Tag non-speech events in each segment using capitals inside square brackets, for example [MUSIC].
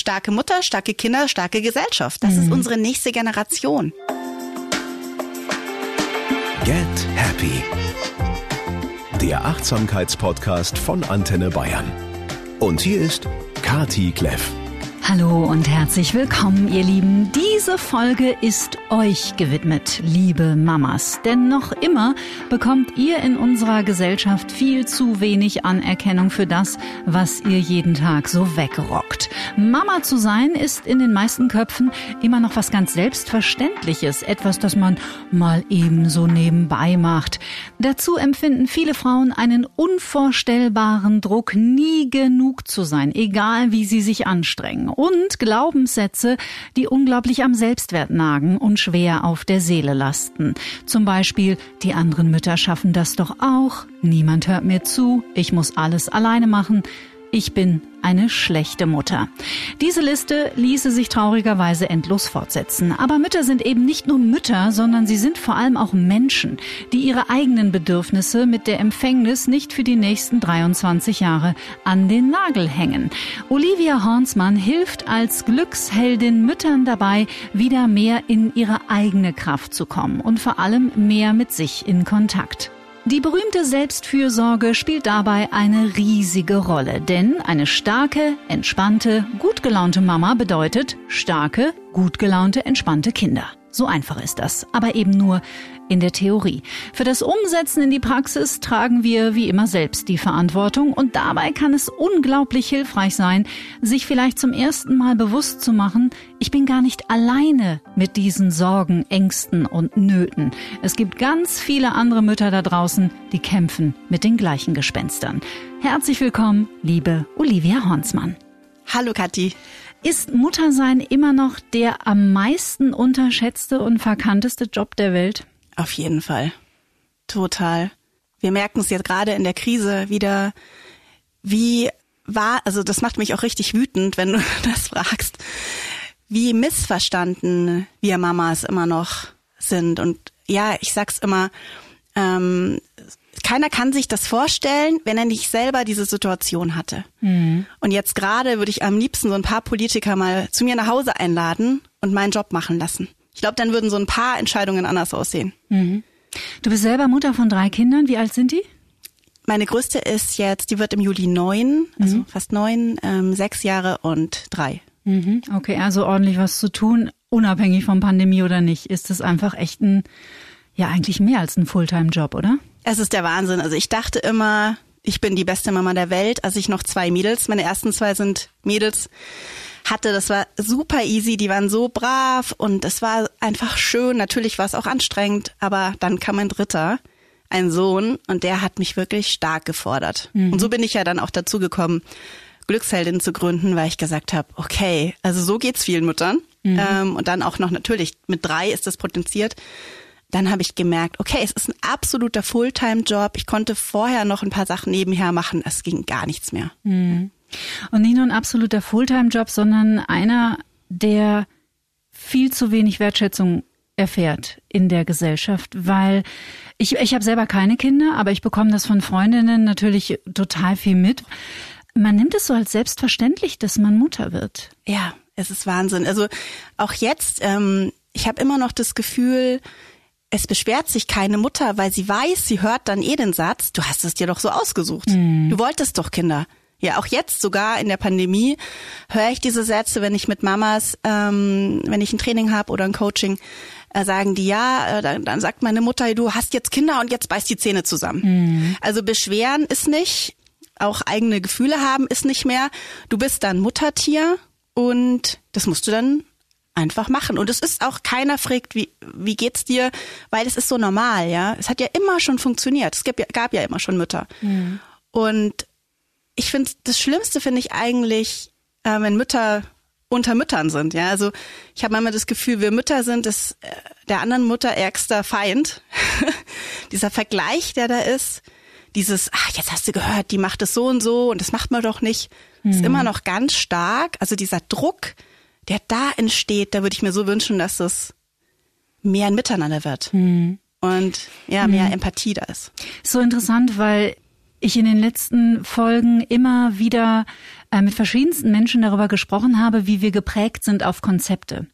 starke Mutter, starke Kinder, starke Gesellschaft. Das mhm. ist unsere nächste Generation. Get Happy. Der Achtsamkeitspodcast von Antenne Bayern. Und hier ist Kati Kleff. Hallo und herzlich willkommen, ihr Lieben. Diese Folge ist euch gewidmet, liebe Mamas. Denn noch immer bekommt ihr in unserer Gesellschaft viel zu wenig Anerkennung für das, was ihr jeden Tag so wegrockt. Mama zu sein ist in den meisten Köpfen immer noch was ganz Selbstverständliches. Etwas, das man mal ebenso nebenbei macht. Dazu empfinden viele Frauen einen unvorstellbaren Druck, nie genug zu sein, egal wie sie sich anstrengen und Glaubenssätze, die unglaublich am Selbstwert nagen und schwer auf der Seele lasten. Zum Beispiel, die anderen Mütter schaffen das doch auch, niemand hört mir zu, ich muss alles alleine machen, ich bin eine schlechte Mutter. Diese Liste ließe sich traurigerweise endlos fortsetzen. Aber Mütter sind eben nicht nur Mütter, sondern sie sind vor allem auch Menschen, die ihre eigenen Bedürfnisse mit der Empfängnis nicht für die nächsten 23 Jahre an den Nagel hängen. Olivia Hornsmann hilft als Glücksheldin Müttern dabei, wieder mehr in ihre eigene Kraft zu kommen und vor allem mehr mit sich in Kontakt. Die berühmte Selbstfürsorge spielt dabei eine riesige Rolle, denn eine starke, entspannte, gut gelaunte Mama bedeutet starke, gut gelaunte, entspannte Kinder. So einfach ist das, aber eben nur in der Theorie. Für das Umsetzen in die Praxis tragen wir wie immer selbst die Verantwortung und dabei kann es unglaublich hilfreich sein, sich vielleicht zum ersten Mal bewusst zu machen, ich bin gar nicht alleine mit diesen Sorgen, Ängsten und Nöten. Es gibt ganz viele andere Mütter da draußen, die kämpfen mit den gleichen Gespenstern. Herzlich willkommen, liebe Olivia Hornsmann. Hallo Kathi. Ist Muttersein immer noch der am meisten unterschätzte und verkannteste Job der Welt? Auf jeden Fall. Total. Wir merken es jetzt gerade in der Krise wieder, wie war, also das macht mich auch richtig wütend, wenn du [LAUGHS] das fragst, wie missverstanden wir Mamas immer noch sind. Und ja, ich sag's immer, ähm, keiner kann sich das vorstellen, wenn er nicht selber diese Situation hatte. Mhm. Und jetzt gerade würde ich am liebsten so ein paar Politiker mal zu mir nach Hause einladen und meinen Job machen lassen. Ich glaube, dann würden so ein paar Entscheidungen anders aussehen. Mhm. Du bist selber Mutter von drei Kindern. Wie alt sind die? Meine größte ist jetzt, die wird im Juli neun, also mhm. fast neun, ähm, sechs Jahre und drei. Mhm. Okay, also ordentlich was zu tun, unabhängig von Pandemie oder nicht, ist das einfach echt ein, ja eigentlich mehr als ein Fulltime-Job, oder? Es ist der Wahnsinn. Also ich dachte immer, ich bin die beste Mama der Welt, als ich noch zwei Mädels, meine ersten zwei sind Mädels, hatte. Das war super easy, die waren so brav und es war einfach schön. Natürlich war es auch anstrengend, aber dann kam ein dritter, ein Sohn, und der hat mich wirklich stark gefordert. Mhm. Und so bin ich ja dann auch dazu gekommen, Glücksheldin zu gründen, weil ich gesagt habe, okay, also so geht's vielen Müttern. Mhm. Ähm, und dann auch noch natürlich mit drei ist das potenziert dann habe ich gemerkt, okay, es ist ein absoluter Fulltime-Job. Ich konnte vorher noch ein paar Sachen nebenher machen. Es ging gar nichts mehr. Mhm. Und nicht nur ein absoluter Fulltime-Job, sondern einer, der viel zu wenig Wertschätzung erfährt in der Gesellschaft, weil ich, ich habe selber keine Kinder, aber ich bekomme das von Freundinnen natürlich total viel mit. Man nimmt es so als selbstverständlich, dass man Mutter wird. Ja, es ist Wahnsinn. Also auch jetzt, ähm, ich habe immer noch das Gefühl, es beschwert sich keine Mutter, weil sie weiß, sie hört dann eh den Satz, du hast es dir doch so ausgesucht. Mhm. Du wolltest doch Kinder. Ja, auch jetzt sogar in der Pandemie höre ich diese Sätze, wenn ich mit Mamas, ähm, wenn ich ein Training habe oder ein Coaching, äh, sagen die ja, äh, dann, dann, sagt meine Mutter, du hast jetzt Kinder und jetzt beißt die Zähne zusammen. Mhm. Also beschweren ist nicht, auch eigene Gefühle haben ist nicht mehr. Du bist dann Muttertier und das musst du dann einfach machen. Und es ist auch keiner fragt, wie, wie geht's dir, weil es ist so normal, ja. Es hat ja immer schon funktioniert. Es gab ja, gab ja immer schon Mütter. Mhm. Und ich finde, das Schlimmste finde ich eigentlich, äh, wenn Mütter unter Müttern sind, ja. Also ich habe manchmal das Gefühl, wir Mütter sind das äh, der anderen Mutter ärgster Feind. [LAUGHS] Dieser Vergleich, der da ist, dieses, ach, jetzt hast du gehört, die macht es so und so und das macht man doch nicht, mhm. ist immer noch ganz stark. Also dieser Druck, der da entsteht, da würde ich mir so wünschen, dass es mehr ein Miteinander wird. Mhm. Und ja, mehr mhm. Empathie da ist. So interessant, weil ich in den letzten Folgen immer wieder äh, mit verschiedensten Menschen darüber gesprochen habe, wie wir geprägt sind auf Konzepte,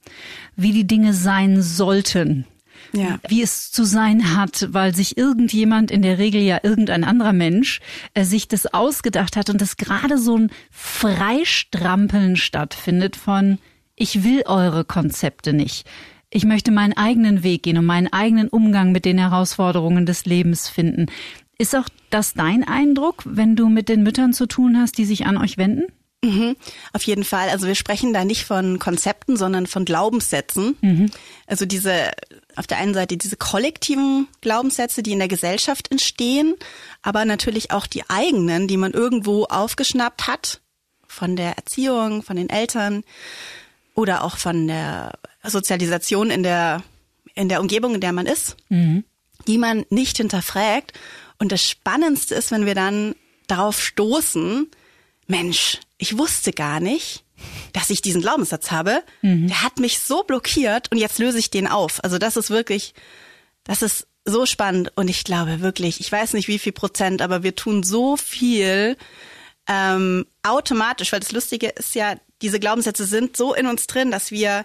wie die Dinge sein sollten. Ja. Wie es zu sein hat, weil sich irgendjemand, in der Regel ja irgendein anderer Mensch, äh, sich das ausgedacht hat und dass gerade so ein Freistrampeln stattfindet von, ich will eure Konzepte nicht. Ich möchte meinen eigenen Weg gehen und meinen eigenen Umgang mit den Herausforderungen des Lebens finden. Ist auch das dein Eindruck, wenn du mit den Müttern zu tun hast, die sich an euch wenden? Mhm, auf jeden Fall. Also wir sprechen da nicht von Konzepten, sondern von Glaubenssätzen. Mhm. Also diese, auf der einen Seite diese kollektiven Glaubenssätze, die in der Gesellschaft entstehen, aber natürlich auch die eigenen, die man irgendwo aufgeschnappt hat, von der Erziehung, von den Eltern oder auch von der Sozialisation in der, in der Umgebung, in der man ist, mhm. die man nicht hinterfragt und das Spannendste ist, wenn wir dann darauf stoßen, Mensch, ich wusste gar nicht, dass ich diesen Glaubenssatz habe. Mhm. Der hat mich so blockiert und jetzt löse ich den auf. Also das ist wirklich, das ist so spannend und ich glaube wirklich, ich weiß nicht wie viel Prozent, aber wir tun so viel ähm, automatisch, weil das Lustige ist ja, diese Glaubenssätze sind so in uns drin, dass wir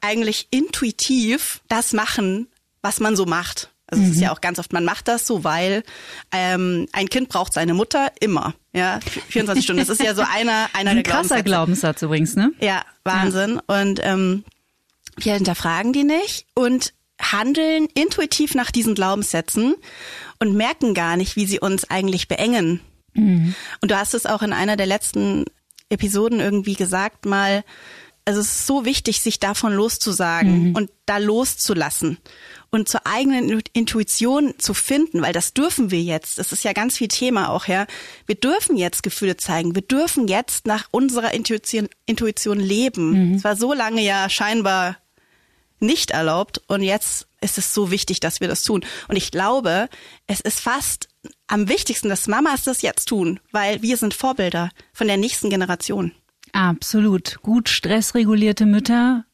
eigentlich intuitiv das machen, was man so macht. Also mhm. es ist ja mhm. auch ganz oft, man macht das so, weil ähm, ein Kind braucht seine Mutter immer. Ja, 24 Stunden. Das ist ja so [LAUGHS] einer, einer ein der krasser Glaubenssatz übrigens, ne? Ja, Wahnsinn. Ja. Und ähm, wir hinterfragen die nicht und handeln intuitiv nach diesen Glaubenssätzen und merken gar nicht, wie sie uns eigentlich beengen. Mhm. Und du hast es auch in einer der letzten Episoden irgendwie gesagt, mal, also es ist so wichtig, sich davon loszusagen mhm. und da loszulassen und zur eigenen Intuition zu finden, weil das dürfen wir jetzt. Das ist ja ganz viel Thema auch, ja. Wir dürfen jetzt Gefühle zeigen. Wir dürfen jetzt nach unserer Intuition, Intuition leben. Mhm. Es war so lange ja scheinbar nicht erlaubt und jetzt ist es so wichtig, dass wir das tun. Und ich glaube, es ist fast am wichtigsten, dass Mamas das jetzt tun, weil wir sind Vorbilder von der nächsten Generation. Absolut. Gut stressregulierte Mütter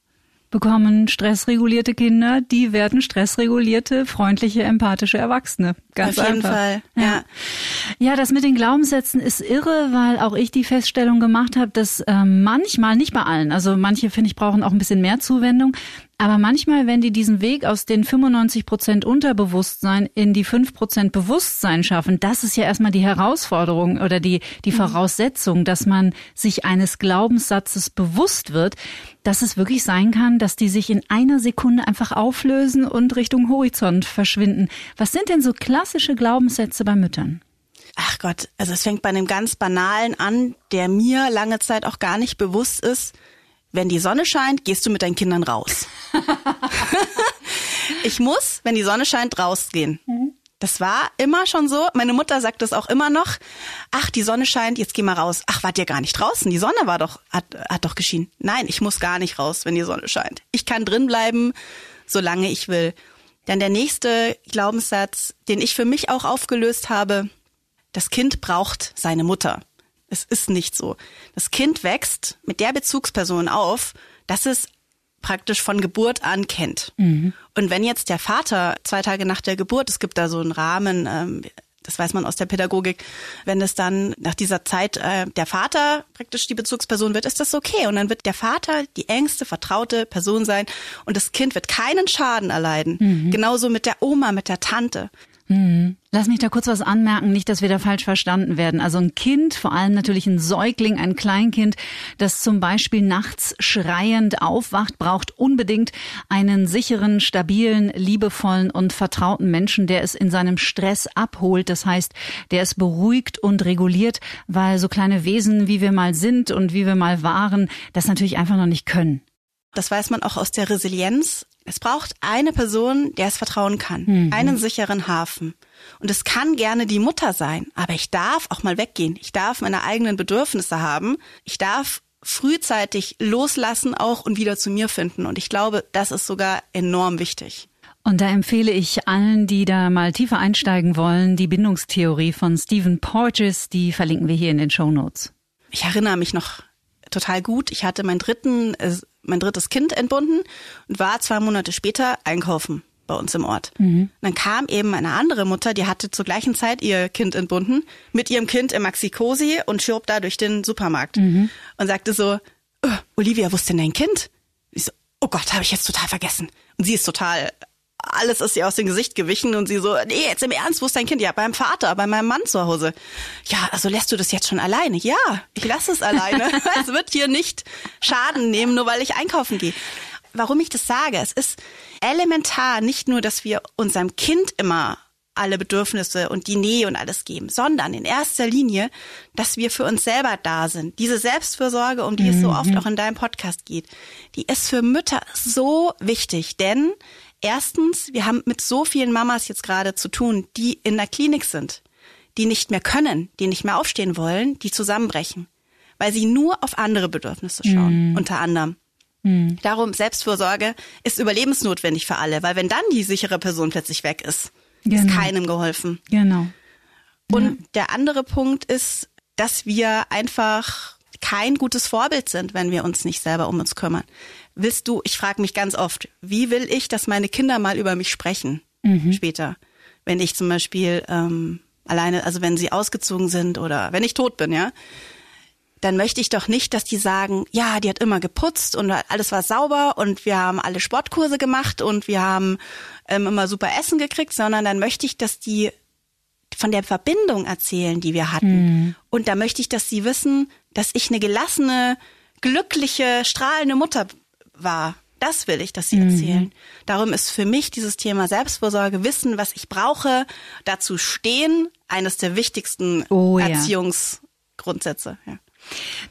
bekommen stressregulierte Kinder, die werden stressregulierte, freundliche, empathische Erwachsene. Ganz Auf jeden einfach. Fall, ja. Ja, das mit den Glaubenssätzen ist irre, weil auch ich die Feststellung gemacht habe, dass äh, manchmal, nicht bei allen, also manche finde ich brauchen auch ein bisschen mehr Zuwendung, aber manchmal, wenn die diesen Weg aus den 95 Prozent Unterbewusstsein in die 5 Prozent Bewusstsein schaffen, das ist ja erstmal die Herausforderung oder die, die mhm. Voraussetzung, dass man sich eines Glaubenssatzes bewusst wird, dass es wirklich sein kann, dass die sich in einer Sekunde einfach auflösen und Richtung Horizont verschwinden. Was sind denn so klassische Glaubenssätze bei Müttern? Ach Gott, also es fängt bei einem ganz banalen an, der mir lange Zeit auch gar nicht bewusst ist wenn die Sonne scheint, gehst du mit deinen Kindern raus. [LAUGHS] ich muss, wenn die Sonne scheint, rausgehen. Mhm. Das war immer schon so. Meine Mutter sagt das auch immer noch. Ach, die Sonne scheint, jetzt geh mal raus. Ach, wart ihr gar nicht draußen? Die Sonne war doch, hat, hat doch geschienen. Nein, ich muss gar nicht raus, wenn die Sonne scheint. Ich kann drin bleiben, solange ich will. Dann der nächste Glaubenssatz, den ich für mich auch aufgelöst habe. Das Kind braucht seine Mutter. Es ist nicht so. Das Kind wächst mit der Bezugsperson auf, dass es praktisch von Geburt an kennt. Mhm. Und wenn jetzt der Vater zwei Tage nach der Geburt, es gibt da so einen Rahmen, ähm, das weiß man aus der Pädagogik, wenn es dann nach dieser Zeit äh, der Vater praktisch die Bezugsperson wird, ist das okay. Und dann wird der Vater die engste, vertraute Person sein und das Kind wird keinen Schaden erleiden. Mhm. Genauso mit der Oma, mit der Tante. Mhm. Lass mich da kurz was anmerken, nicht, dass wir da falsch verstanden werden. Also ein Kind, vor allem natürlich ein Säugling, ein Kleinkind, das zum Beispiel nachts schreiend aufwacht, braucht unbedingt einen sicheren, stabilen, liebevollen und vertrauten Menschen, der es in seinem Stress abholt. Das heißt, der es beruhigt und reguliert, weil so kleine Wesen, wie wir mal sind und wie wir mal waren, das natürlich einfach noch nicht können. Das weiß man auch aus der Resilienz. Es braucht eine Person, der es vertrauen kann. Mhm. Einen sicheren Hafen. Und es kann gerne die Mutter sein, aber ich darf auch mal weggehen. Ich darf meine eigenen Bedürfnisse haben. Ich darf frühzeitig loslassen auch und wieder zu mir finden. Und ich glaube, das ist sogar enorm wichtig. Und da empfehle ich allen, die da mal tiefer einsteigen wollen, die Bindungstheorie von Stephen Porges, die verlinken wir hier in den Show Notes. Ich erinnere mich noch total gut. Ich hatte meinen dritten, äh, mein drittes Kind entbunden und war zwei Monate später einkaufen. bei uns im Ort. Mhm. Dann kam eben eine andere Mutter, die hatte zur gleichen Zeit ihr Kind entbunden, mit ihrem Kind im Maxi-Cosi und schob da durch den Supermarkt mhm. und sagte so, oh, Olivia, wo ist denn dein Kind? Ich so, oh Gott, habe ich jetzt total vergessen. Und sie ist total, alles ist ihr aus dem Gesicht gewichen und sie so, nee, jetzt im Ernst, wo ist dein Kind? Ja, beim Vater, bei meinem Mann zu Hause. Ja, also lässt du das jetzt schon alleine? Ja, ich lasse es alleine. [LAUGHS] es wird hier nicht Schaden nehmen, nur weil ich einkaufen gehe warum ich das sage. Es ist elementar nicht nur, dass wir unserem Kind immer alle Bedürfnisse und die Nähe und alles geben, sondern in erster Linie, dass wir für uns selber da sind. Diese Selbstfürsorge, um die mhm. es so oft mhm. auch in deinem Podcast geht, die ist für Mütter so wichtig, denn erstens, wir haben mit so vielen Mamas jetzt gerade zu tun, die in der Klinik sind, die nicht mehr können, die nicht mehr aufstehen wollen, die zusammenbrechen, weil sie nur auf andere Bedürfnisse schauen, mhm. unter anderem. Mhm. Darum, Selbstfürsorge ist überlebensnotwendig für alle, weil wenn dann die sichere Person plötzlich weg ist, genau. ist keinem geholfen. Genau. Und ja. der andere Punkt ist, dass wir einfach kein gutes Vorbild sind, wenn wir uns nicht selber um uns kümmern. Willst du, ich frage mich ganz oft, wie will ich, dass meine Kinder mal über mich sprechen mhm. später? Wenn ich zum Beispiel ähm, alleine, also wenn sie ausgezogen sind oder wenn ich tot bin, ja, dann möchte ich doch nicht, dass die sagen, ja, die hat immer geputzt und alles war sauber und wir haben alle Sportkurse gemacht und wir haben ähm, immer super Essen gekriegt, sondern dann möchte ich, dass die von der Verbindung erzählen, die wir hatten. Mhm. Und da möchte ich, dass sie wissen, dass ich eine gelassene, glückliche, strahlende Mutter war. Das will ich, dass sie mhm. erzählen. Darum ist für mich dieses Thema Selbstvorsorge, wissen, was ich brauche, dazu stehen, eines der wichtigsten oh, Erziehungsgrundsätze. Ja.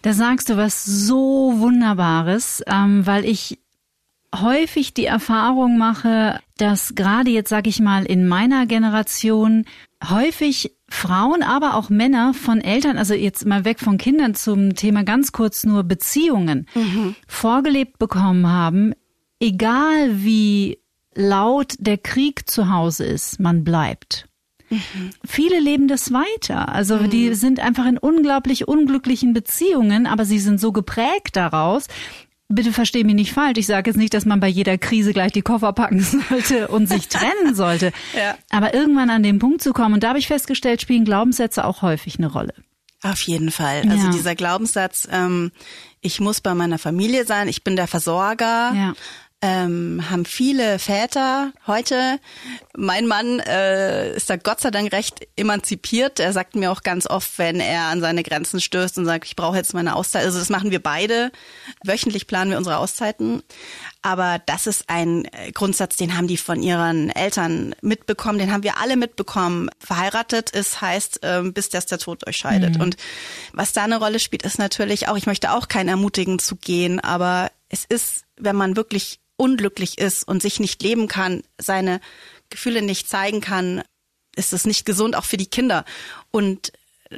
Da sagst du was so Wunderbares, ähm, weil ich häufig die Erfahrung mache, dass gerade jetzt, sag ich mal, in meiner Generation häufig Frauen, aber auch Männer von Eltern, also jetzt mal weg von Kindern zum Thema ganz kurz nur Beziehungen, mhm. vorgelebt bekommen haben, egal wie laut der Krieg zu Hause ist, man bleibt. Mhm. Viele leben das weiter. Also mhm. die sind einfach in unglaublich unglücklichen Beziehungen, aber sie sind so geprägt daraus, bitte versteh mich nicht falsch. Ich sage jetzt nicht, dass man bei jeder Krise gleich die Koffer packen [LAUGHS] sollte und sich trennen sollte. [LAUGHS] ja. Aber irgendwann an den Punkt zu kommen, und da habe ich festgestellt, spielen Glaubenssätze auch häufig eine Rolle. Auf jeden Fall. Also ja. dieser Glaubenssatz, ähm, ich muss bei meiner Familie sein, ich bin der Versorger. Ja ähm, haben viele Väter heute. Mein Mann äh, ist da Gott sei Dank recht emanzipiert. Er sagt mir auch ganz oft, wenn er an seine Grenzen stößt und sagt, ich brauche jetzt meine Auszeit. Also das machen wir beide. Wöchentlich planen wir unsere Auszeiten. Aber das ist ein äh, Grundsatz, den haben die von ihren Eltern mitbekommen, den haben wir alle mitbekommen. Verheiratet ist, heißt, ähm, bis das der Tod euch scheidet. Mhm. Und was da eine Rolle spielt, ist natürlich auch, ich möchte auch keinen ermutigen zu gehen, aber es ist, wenn man wirklich unglücklich ist und sich nicht leben kann, seine Gefühle nicht zeigen kann, ist es nicht gesund auch für die Kinder. Und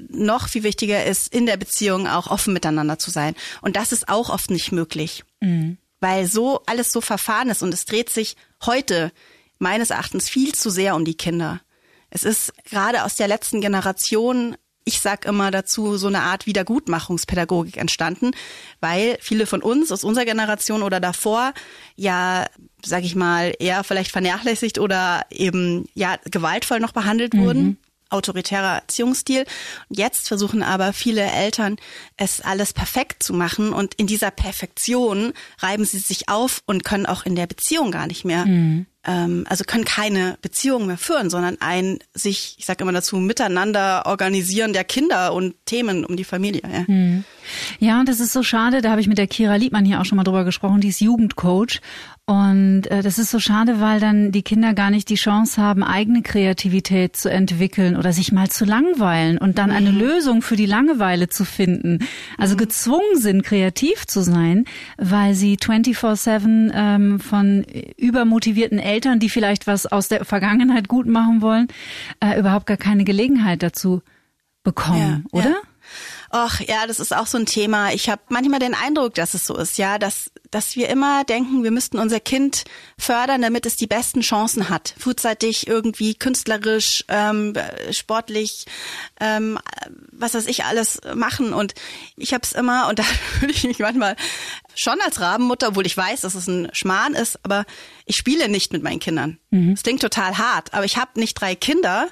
noch viel wichtiger ist, in der Beziehung auch offen miteinander zu sein. Und das ist auch oft nicht möglich, mhm. weil so alles so verfahren ist und es dreht sich heute meines Erachtens viel zu sehr um die Kinder. Es ist gerade aus der letzten Generation ich sag immer dazu, so eine Art Wiedergutmachungspädagogik entstanden, weil viele von uns aus unserer Generation oder davor ja, sag ich mal, eher vielleicht vernachlässigt oder eben ja gewaltvoll noch behandelt mhm. wurden autoritärer Erziehungsstil. Jetzt versuchen aber viele Eltern, es alles perfekt zu machen und in dieser Perfektion reiben sie sich auf und können auch in der Beziehung gar nicht mehr mhm ähm, also können keine Beziehungen mehr führen, sondern ein sich, ich sage immer dazu, miteinander organisieren der Kinder und Themen um die Familie. Ja. Hm. Ja, und das ist so schade, da habe ich mit der Kira Liebmann hier auch schon mal drüber gesprochen, die ist Jugendcoach und äh, das ist so schade, weil dann die Kinder gar nicht die Chance haben, eigene Kreativität zu entwickeln oder sich mal zu langweilen und dann eine mhm. Lösung für die Langeweile zu finden. Also mhm. gezwungen sind, kreativ zu sein, weil sie 24-7 ähm, von übermotivierten Eltern, die vielleicht was aus der Vergangenheit gut machen wollen, äh, überhaupt gar keine Gelegenheit dazu bekommen, ja, oder? Ja. Ach ja, das ist auch so ein Thema. Ich habe manchmal den Eindruck, dass es so ist, ja, dass dass wir immer denken, wir müssten unser Kind fördern, damit es die besten Chancen hat, frühzeitig irgendwie künstlerisch, ähm, sportlich, ähm, was weiß ich alles machen. Und ich habe es immer und [LAUGHS] da fühle ich mich manchmal schon als Rabenmutter, obwohl ich weiß, dass es ein Schmarrn ist, aber ich spiele nicht mit meinen Kindern. Es mhm. klingt total hart, aber ich habe nicht drei Kinder,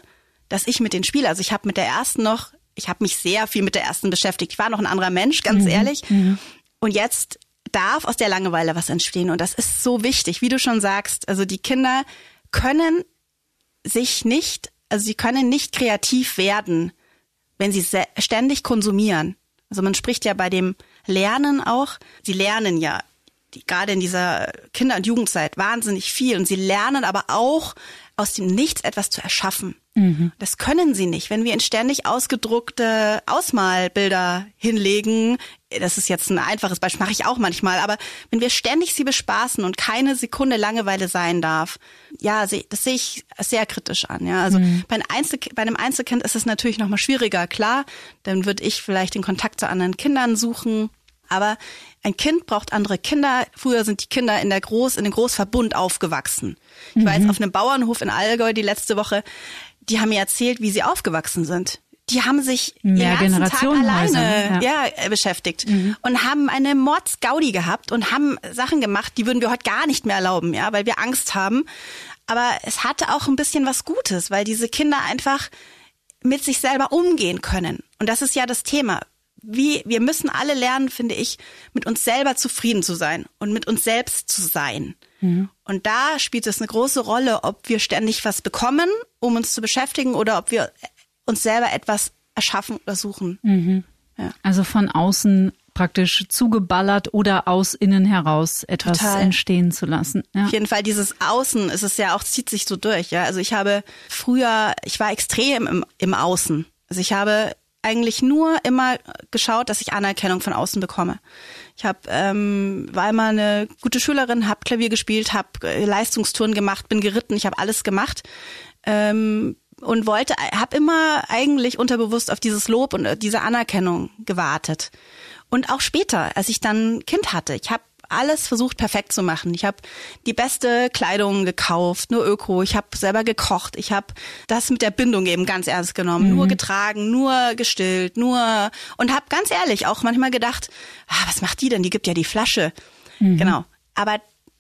dass ich mit denen spiele. Also ich habe mit der ersten noch, ich habe mich sehr viel mit der ersten beschäftigt. Ich war noch ein anderer Mensch, ganz mhm. ehrlich. Mhm. Und jetzt darf aus der Langeweile was entstehen und das ist so wichtig, wie du schon sagst. Also die Kinder können sich nicht, also sie können nicht kreativ werden, wenn sie ständig konsumieren. Also man spricht ja bei dem Lernen auch, sie lernen ja die, gerade in dieser Kinder- und Jugendzeit wahnsinnig viel und sie lernen aber auch aus dem Nichts etwas zu erschaffen. Mhm. Das können sie nicht. Wenn wir ihnen ständig ausgedruckte Ausmalbilder hinlegen, das ist jetzt ein einfaches Beispiel, mache ich auch manchmal, aber wenn wir ständig sie bespaßen und keine Sekunde Langeweile sein darf, ja, das sehe ich sehr kritisch an. Ja, also mhm. bei, einem bei einem Einzelkind ist es natürlich noch mal schwieriger, klar. Dann würde ich vielleicht den Kontakt zu anderen Kindern suchen, aber ein Kind braucht andere Kinder. Früher sind die Kinder in der Groß, in den Großverbund aufgewachsen. Ich mhm. war jetzt auf einem Bauernhof in Allgäu die letzte Woche. Die haben mir erzählt, wie sie aufgewachsen sind die haben sich Mehr den ganzen Tag alleine ja. ja beschäftigt mhm. und haben eine Mordsgaudi gehabt und haben Sachen gemacht, die würden wir heute gar nicht mehr erlauben, ja, weil wir Angst haben. Aber es hatte auch ein bisschen was Gutes, weil diese Kinder einfach mit sich selber umgehen können. Und das ist ja das Thema. Wie, wir müssen alle lernen, finde ich, mit uns selber zufrieden zu sein und mit uns selbst zu sein. Mhm. Und da spielt es eine große Rolle, ob wir ständig was bekommen, um uns zu beschäftigen, oder ob wir uns selber etwas erschaffen oder suchen. Mhm. Ja. Also von außen praktisch zugeballert oder aus innen heraus etwas Total. entstehen zu lassen. Ja. Auf jeden Fall dieses Außen ist es ja auch, zieht sich so durch. Ja, also ich habe früher, ich war extrem im, im Außen. Also ich habe eigentlich nur immer geschaut, dass ich Anerkennung von außen bekomme. Ich habe ähm, war immer eine gute Schülerin, habe Klavier gespielt, habe äh, Leistungstouren gemacht, bin geritten, ich habe alles gemacht. Ähm, und wollte, habe immer eigentlich unterbewusst auf dieses Lob und äh, diese Anerkennung gewartet. Und auch später, als ich dann Kind hatte, ich habe alles versucht perfekt zu machen. Ich habe die beste Kleidung gekauft, nur Öko. Ich habe selber gekocht. Ich habe das mit der Bindung eben ganz ernst genommen. Mhm. Nur getragen, nur gestillt, nur und habe ganz ehrlich auch manchmal gedacht, ah, was macht die denn? Die gibt ja die Flasche. Mhm. Genau. Aber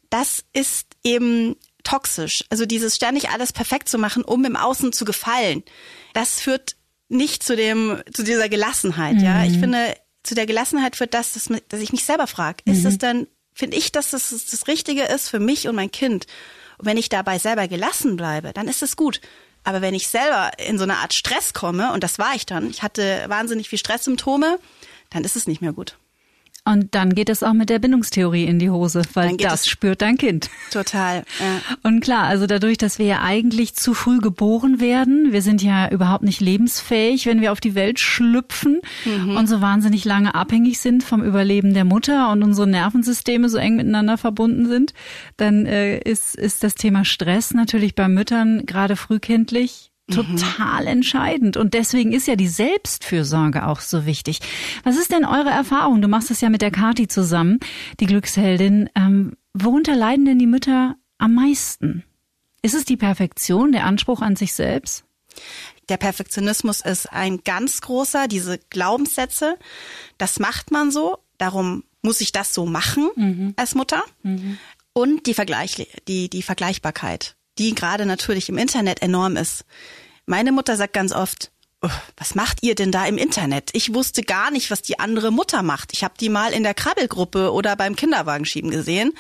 das ist eben toxisch. Also dieses ständig alles perfekt zu machen, um im Außen zu gefallen, das führt nicht zu dem, zu dieser Gelassenheit. Mhm. Ja, ich finde, zu der Gelassenheit führt das, dass, dass ich mich selber frage, mhm. ist es denn, finde ich, dass das das Richtige ist für mich und mein Kind? Und wenn ich dabei selber gelassen bleibe, dann ist es gut. Aber wenn ich selber in so eine Art Stress komme, und das war ich dann, ich hatte wahnsinnig viel Stresssymptome, dann ist es nicht mehr gut. Und dann geht es auch mit der Bindungstheorie in die Hose, weil das spürt dein Kind. Total. Ja. Und klar, also dadurch, dass wir ja eigentlich zu früh geboren werden, wir sind ja überhaupt nicht lebensfähig, wenn wir auf die Welt schlüpfen mhm. und so wahnsinnig lange abhängig sind vom Überleben der Mutter und unsere Nervensysteme so eng miteinander verbunden sind, dann äh, ist, ist das Thema Stress natürlich bei Müttern gerade frühkindlich total mhm. entscheidend. Und deswegen ist ja die Selbstfürsorge auch so wichtig. Was ist denn eure Erfahrung? Du machst es ja mit der Kati zusammen, die Glücksheldin. Ähm, worunter leiden denn die Mütter am meisten? Ist es die Perfektion, der Anspruch an sich selbst? Der Perfektionismus ist ein ganz großer, diese Glaubenssätze. Das macht man so, darum muss ich das so machen mhm. als Mutter. Mhm. Und die, Vergleich, die, die Vergleichbarkeit die gerade natürlich im Internet enorm ist. Meine Mutter sagt ganz oft, oh, was macht ihr denn da im Internet? Ich wusste gar nicht, was die andere Mutter macht. Ich habe die mal in der Krabbelgruppe oder beim Kinderwagenschieben gesehen.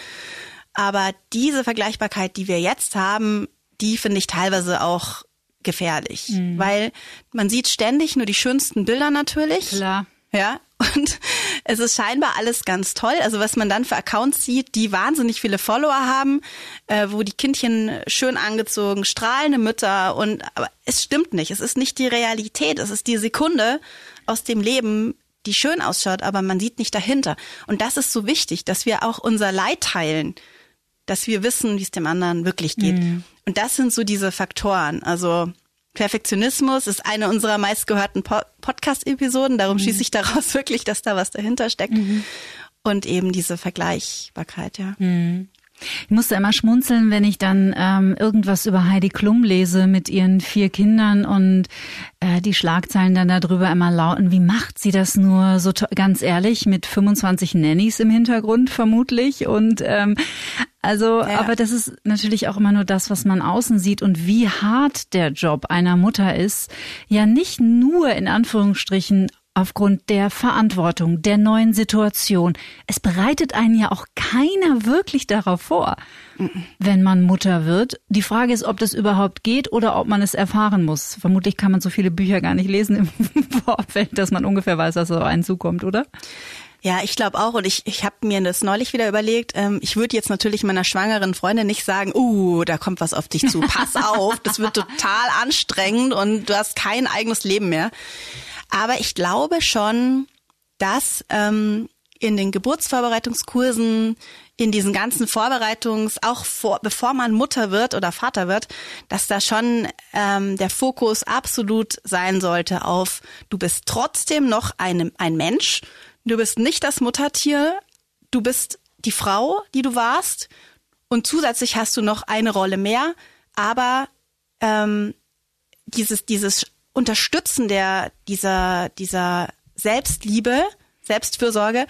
Aber diese Vergleichbarkeit, die wir jetzt haben, die finde ich teilweise auch gefährlich, mhm. weil man sieht ständig nur die schönsten Bilder natürlich. Klar. Ja, und [LAUGHS] es ist scheinbar alles ganz toll. Also was man dann für Accounts sieht, die wahnsinnig viele Follower haben, äh, wo die Kindchen schön angezogen, strahlende Mütter und aber es stimmt nicht. Es ist nicht die Realität. Es ist die Sekunde aus dem Leben, die schön ausschaut, aber man sieht nicht dahinter. Und das ist so wichtig, dass wir auch unser Leid teilen, dass wir wissen, wie es dem anderen wirklich geht. Mhm. Und das sind so diese Faktoren. Also Perfektionismus ist eine unserer meistgehörten po Podcast-Episoden. Darum mhm. schließe ich daraus [LAUGHS] wirklich, dass da was dahinter steckt. Mhm. Und eben diese Vergleichbarkeit, ja. Mhm. Ich musste immer schmunzeln, wenn ich dann ähm, irgendwas über Heidi Klum lese mit ihren vier Kindern und äh, die Schlagzeilen dann darüber immer lauten, wie macht sie das nur so ganz ehrlich mit 25 Nannies im Hintergrund vermutlich und ähm, also, ja. aber das ist natürlich auch immer nur das, was man außen sieht und wie hart der Job einer Mutter ist. Ja, nicht nur in Anführungsstrichen aufgrund der Verantwortung, der neuen Situation. Es bereitet einen ja auch keiner wirklich darauf vor, wenn man Mutter wird. Die Frage ist, ob das überhaupt geht oder ob man es erfahren muss. Vermutlich kann man so viele Bücher gar nicht lesen im [LAUGHS] Vorfeld, dass man ungefähr weiß, was auf einen zukommt, oder? Ja, ich glaube auch. Und ich, ich habe mir das neulich wieder überlegt. Ähm, ich würde jetzt natürlich meiner schwangeren Freundin nicht sagen, uh, da kommt was auf dich zu. Pass auf, das wird [LAUGHS] total anstrengend und du hast kein eigenes Leben mehr. Aber ich glaube schon, dass ähm, in den Geburtsvorbereitungskursen, in diesen ganzen Vorbereitungs, auch vor, bevor man Mutter wird oder Vater wird, dass da schon ähm, der Fokus absolut sein sollte auf, du bist trotzdem noch ein, ein Mensch, du bist nicht das Muttertier, du bist die Frau, die du warst. Und zusätzlich hast du noch eine Rolle mehr, aber ähm, dieses, dieses Unterstützen der, dieser, dieser Selbstliebe, Selbstfürsorge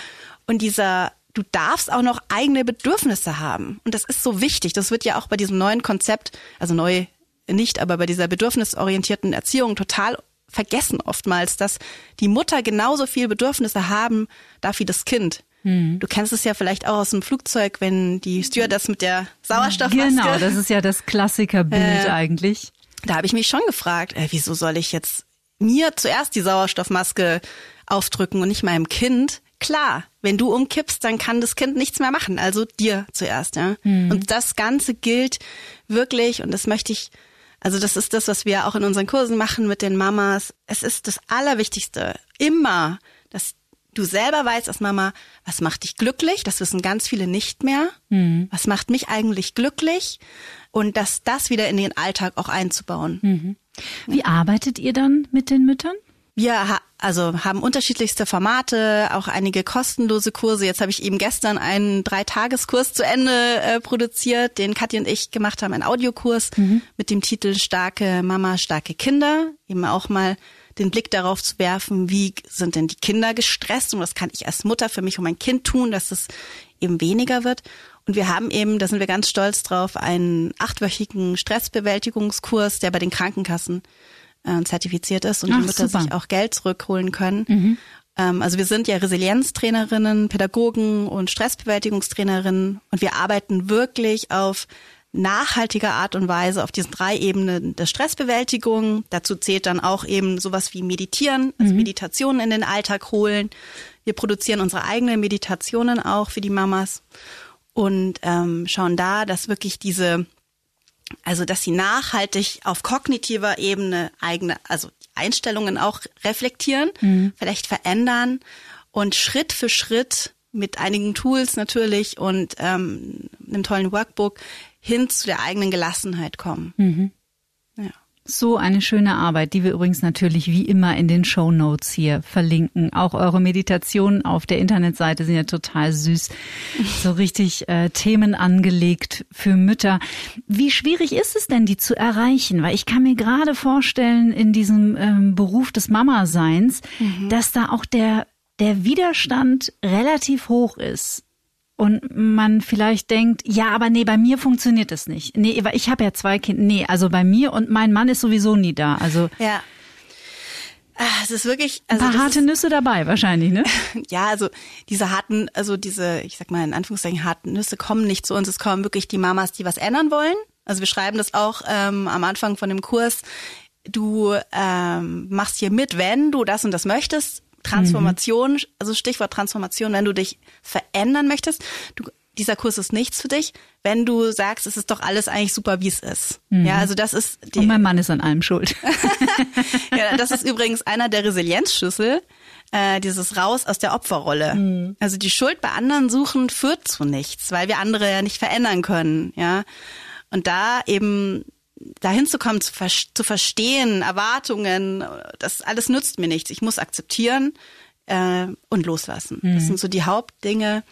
und dieser, du darfst auch noch eigene Bedürfnisse haben. Und das ist so wichtig. Das wird ja auch bei diesem neuen Konzept, also neu nicht, aber bei dieser bedürfnisorientierten Erziehung total vergessen oftmals, dass die Mutter genauso viel Bedürfnisse haben darf wie das Kind. Hm. Du kennst es ja vielleicht auch aus dem Flugzeug, wenn die Stewardess mit der Sauerstoffmaske. Genau, das ist ja das Klassikerbild äh, eigentlich da habe ich mich schon gefragt, äh, wieso soll ich jetzt mir zuerst die Sauerstoffmaske aufdrücken und nicht meinem Kind? Klar, wenn du umkippst, dann kann das Kind nichts mehr machen, also dir zuerst, ja. Mhm. Und das Ganze gilt wirklich, und das möchte ich, also das ist das, was wir auch in unseren Kursen machen mit den Mamas. Es ist das Allerwichtigste, immer, dass du selber weißt als Mama, was macht dich glücklich? Das wissen ganz viele nicht mehr. Mhm. Was macht mich eigentlich glücklich? Und dass das wieder in den Alltag auch einzubauen. Mhm. Wie arbeitet ihr dann mit den Müttern? Wir ha also haben unterschiedlichste Formate, auch einige kostenlose Kurse. Jetzt habe ich eben gestern einen Dreitageskurs zu Ende äh, produziert, den Katja und ich gemacht haben, einen Audiokurs mhm. mit dem Titel Starke Mama, starke Kinder. Eben auch mal den Blick darauf zu werfen, wie sind denn die Kinder gestresst und was kann ich als Mutter für mich und mein Kind tun, dass es eben weniger wird. Und wir haben eben, da sind wir ganz stolz drauf, einen achtwöchigen Stressbewältigungskurs, der bei den Krankenkassen äh, zertifiziert ist und Ach, die Mütter super. sich auch Geld zurückholen können. Mhm. Ähm, also wir sind ja Resilienztrainerinnen, Pädagogen und Stressbewältigungstrainerinnen und wir arbeiten wirklich auf nachhaltige Art und Weise auf diesen drei Ebenen der Stressbewältigung. Dazu zählt dann auch eben sowas wie Meditieren, also mhm. Meditationen in den Alltag holen. Wir produzieren unsere eigenen Meditationen auch für die Mamas und ähm, schauen da, dass wirklich diese, also dass sie nachhaltig auf kognitiver Ebene eigene, also Einstellungen auch reflektieren, mhm. vielleicht verändern und Schritt für Schritt mit einigen Tools natürlich und ähm, einem tollen Workbook hin zu der eigenen Gelassenheit kommen. Mhm. So eine schöne Arbeit, die wir übrigens natürlich wie immer in den Show Notes hier verlinken. Auch eure Meditationen auf der Internetseite sind ja total süß. So richtig äh, Themen angelegt für Mütter. Wie schwierig ist es denn, die zu erreichen? Weil ich kann mir gerade vorstellen, in diesem ähm, Beruf des Mama-Seins, mhm. dass da auch der, der Widerstand relativ hoch ist und man vielleicht denkt, ja, aber nee, bei mir funktioniert das nicht. Nee, weil ich habe ja zwei Kinder. Nee, also bei mir und mein Mann ist sowieso nie da. Also ja. Ah, es ist wirklich also ein paar harte ist, Nüsse dabei wahrscheinlich, ne? [LAUGHS] Ja, also diese harten, also diese, ich sag mal in Anführungszeichen harten Nüsse kommen nicht zu uns. Es kommen wirklich die Mamas, die was ändern wollen. Also wir schreiben das auch ähm, am Anfang von dem Kurs. Du ähm, machst hier mit, wenn du das und das möchtest. Transformation, mhm. also Stichwort Transformation, wenn du dich verändern möchtest, du, dieser Kurs ist nichts für dich, wenn du sagst, es ist doch alles eigentlich super, wie es ist. Mhm. Ja, also das ist die, Und mein Mann ist an allem schuld. [LAUGHS] ja, das ist übrigens einer der Resilienzschlüssel, äh, dieses Raus aus der Opferrolle. Mhm. Also die Schuld bei anderen suchen führt zu nichts, weil wir andere ja nicht verändern können. Ja, und da eben dahin zu kommen, zu, ver zu verstehen, Erwartungen, das alles nützt mir nichts. Ich muss akzeptieren äh, und loslassen. Mhm. Das sind so die Hauptdinge.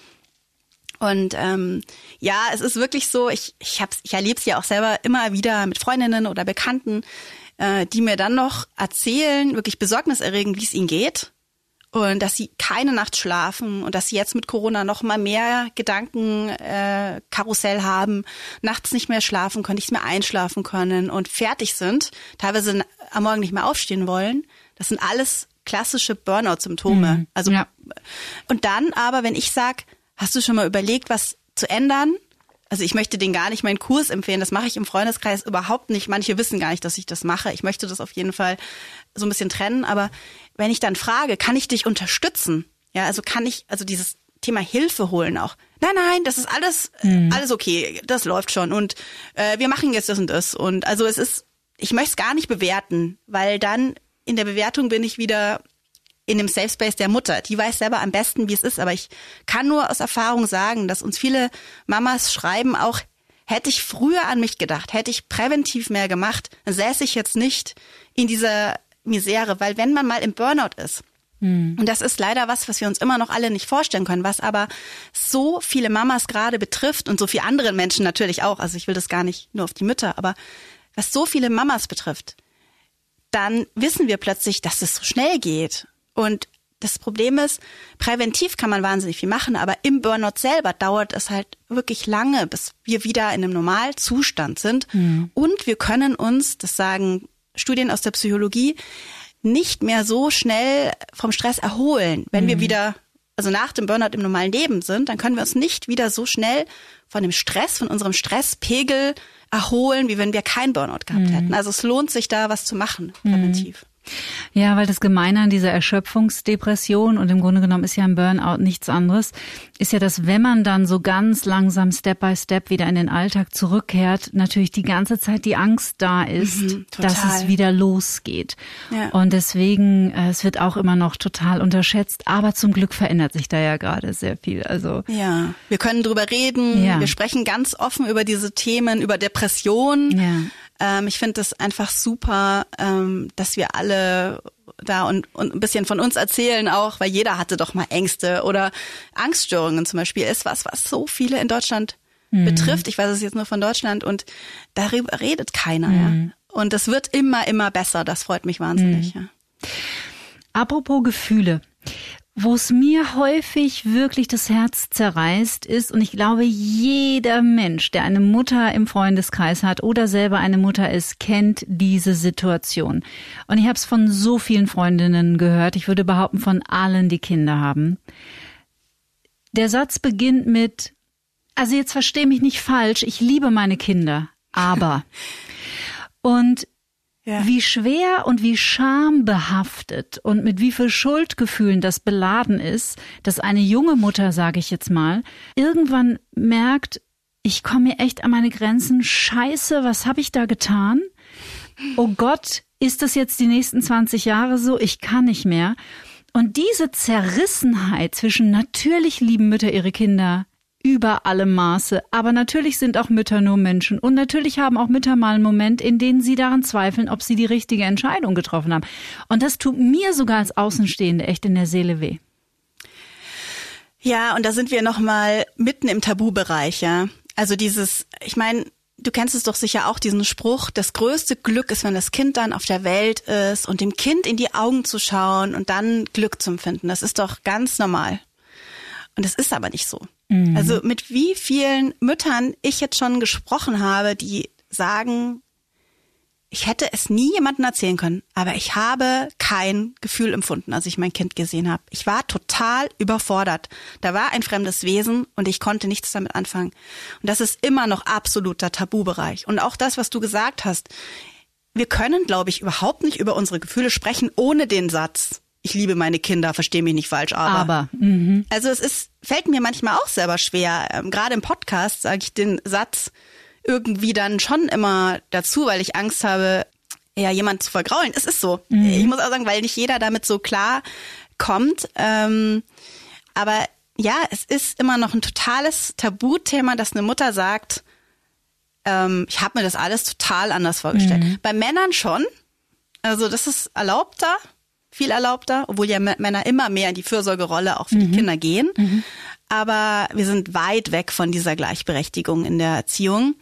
Und ähm, ja, es ist wirklich so, ich, ich, hab's, ich erlebe es ja auch selber immer wieder mit Freundinnen oder Bekannten, äh, die mir dann noch erzählen, wirklich besorgniserregend, wie es ihnen geht. Und dass sie keine Nacht schlafen und dass sie jetzt mit Corona noch mal mehr Gedankenkarussell äh, Karussell haben, nachts nicht mehr schlafen können, nicht mehr einschlafen können und fertig sind, teilweise am Morgen nicht mehr aufstehen wollen. Das sind alles klassische Burnout-Symptome. Mhm. Also ja. und dann aber, wenn ich sag, hast du schon mal überlegt, was zu ändern? Also ich möchte den gar nicht meinen Kurs empfehlen. Das mache ich im Freundeskreis überhaupt nicht. Manche wissen gar nicht, dass ich das mache. Ich möchte das auf jeden Fall so ein bisschen trennen. Aber wenn ich dann frage, kann ich dich unterstützen? Ja, also kann ich, also dieses Thema Hilfe holen auch. Nein, nein, das ist alles, mhm. alles okay. Das läuft schon. Und äh, wir machen jetzt das und das. Und also es ist, ich möchte es gar nicht bewerten, weil dann in der Bewertung bin ich wieder in dem Safe Space der Mutter. Die weiß selber am besten, wie es ist. Aber ich kann nur aus Erfahrung sagen, dass uns viele Mamas schreiben auch, hätte ich früher an mich gedacht, hätte ich präventiv mehr gemacht, dann säße ich jetzt nicht in dieser Misere. Weil wenn man mal im Burnout ist, hm. und das ist leider was, was wir uns immer noch alle nicht vorstellen können, was aber so viele Mamas gerade betrifft und so viele andere Menschen natürlich auch. Also ich will das gar nicht nur auf die Mütter, aber was so viele Mamas betrifft, dann wissen wir plötzlich, dass es so schnell geht. Und das Problem ist, präventiv kann man wahnsinnig viel machen, aber im Burnout selber dauert es halt wirklich lange, bis wir wieder in einem Normalzustand sind. Mhm. Und wir können uns, das sagen Studien aus der Psychologie, nicht mehr so schnell vom Stress erholen. Wenn mhm. wir wieder, also nach dem Burnout im normalen Leben sind, dann können wir uns nicht wieder so schnell von dem Stress, von unserem Stresspegel erholen, wie wenn wir kein Burnout gehabt mhm. hätten. Also es lohnt sich da was zu machen, präventiv. Ja, weil das Gemeine an dieser Erschöpfungsdepression und im Grunde genommen ist ja ein Burnout nichts anderes, ist ja, dass wenn man dann so ganz langsam Step by Step wieder in den Alltag zurückkehrt, natürlich die ganze Zeit die Angst da ist, mhm, dass es wieder losgeht. Ja. Und deswegen, äh, es wird auch immer noch total unterschätzt, aber zum Glück verändert sich da ja gerade sehr viel. Also ja, wir können drüber reden, ja. wir sprechen ganz offen über diese Themen, über Depression. Ja. Ähm, ich finde das einfach super, ähm, dass wir alle da und, und ein bisschen von uns erzählen auch, weil jeder hatte doch mal Ängste oder Angststörungen zum Beispiel ist was, was so viele in Deutschland mhm. betrifft. Ich weiß es jetzt nur von Deutschland und darüber redet keiner. Mhm. Ja. Und es wird immer, immer besser. Das freut mich wahnsinnig. Mhm. Ja. Apropos Gefühle. Wo es mir häufig wirklich das Herz zerreißt ist, und ich glaube, jeder Mensch, der eine Mutter im Freundeskreis hat oder selber eine Mutter ist, kennt diese Situation. Und ich habe es von so vielen Freundinnen gehört, ich würde behaupten von allen, die Kinder haben. Der Satz beginnt mit, also jetzt verstehe mich nicht falsch, ich liebe meine Kinder, aber. [LAUGHS] Und ja. Wie schwer und wie schambehaftet und mit wie viel Schuldgefühlen das beladen ist, dass eine junge Mutter, sage ich jetzt mal, irgendwann merkt, ich komme mir echt an meine Grenzen. Scheiße, was habe ich da getan? Oh Gott, ist das jetzt die nächsten 20 Jahre so? Ich kann nicht mehr. Und diese Zerrissenheit zwischen natürlich lieben Mütter ihre Kinder über alle Maße. Aber natürlich sind auch Mütter nur Menschen. Und natürlich haben auch Mütter mal einen Moment, in dem sie daran zweifeln, ob sie die richtige Entscheidung getroffen haben. Und das tut mir sogar als Außenstehende echt in der Seele weh. Ja, und da sind wir nochmal mitten im Tabubereich, ja. Also dieses, ich meine, du kennst es doch sicher auch, diesen Spruch, das größte Glück ist, wenn das Kind dann auf der Welt ist und dem Kind in die Augen zu schauen und dann Glück zu empfinden. Das ist doch ganz normal. Und es ist aber nicht so. Mhm. Also mit wie vielen Müttern ich jetzt schon gesprochen habe, die sagen, ich hätte es nie jemandem erzählen können, aber ich habe kein Gefühl empfunden, als ich mein Kind gesehen habe. Ich war total überfordert. Da war ein fremdes Wesen und ich konnte nichts damit anfangen. Und das ist immer noch absoluter Tabubereich. Und auch das, was du gesagt hast, wir können, glaube ich, überhaupt nicht über unsere Gefühle sprechen ohne den Satz ich liebe meine Kinder, verstehe mich nicht falsch, aber. Aber. Mhm. Also es ist, fällt mir manchmal auch selber schwer. Ähm, Gerade im Podcast sage ich den Satz irgendwie dann schon immer dazu, weil ich Angst habe, ja, jemand zu vergraulen. Es ist so. Mhm. Ich muss auch sagen, weil nicht jeder damit so klar kommt. Ähm, aber ja, es ist immer noch ein totales Tabuthema, dass eine Mutter sagt, ähm, ich habe mir das alles total anders vorgestellt. Mhm. Bei Männern schon. Also das ist erlaubter viel erlaubter, obwohl ja Männer immer mehr in die Fürsorgerolle auch für mhm. die Kinder gehen. Mhm. aber wir sind weit weg von dieser Gleichberechtigung in der Erziehung.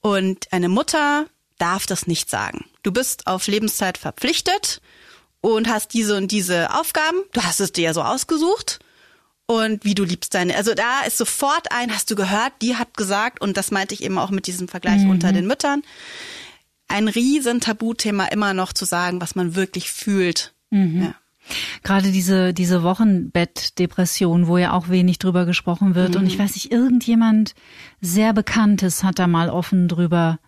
Und eine Mutter darf das nicht sagen. Du bist auf Lebenszeit verpflichtet und hast diese und diese Aufgaben. Du hast es dir ja so ausgesucht. Und wie du liebst deine, also da ist sofort ein, hast du gehört, die hat gesagt, und das meinte ich eben auch mit diesem Vergleich mhm. unter den Müttern, ein riesen Tabuthema immer noch zu sagen, was man wirklich fühlt. Mhm. Ja. Gerade diese, diese Wochenbettdepression, wo ja auch wenig drüber gesprochen wird. Mhm. Und ich weiß nicht, irgendjemand sehr Bekanntes hat da mal offen drüber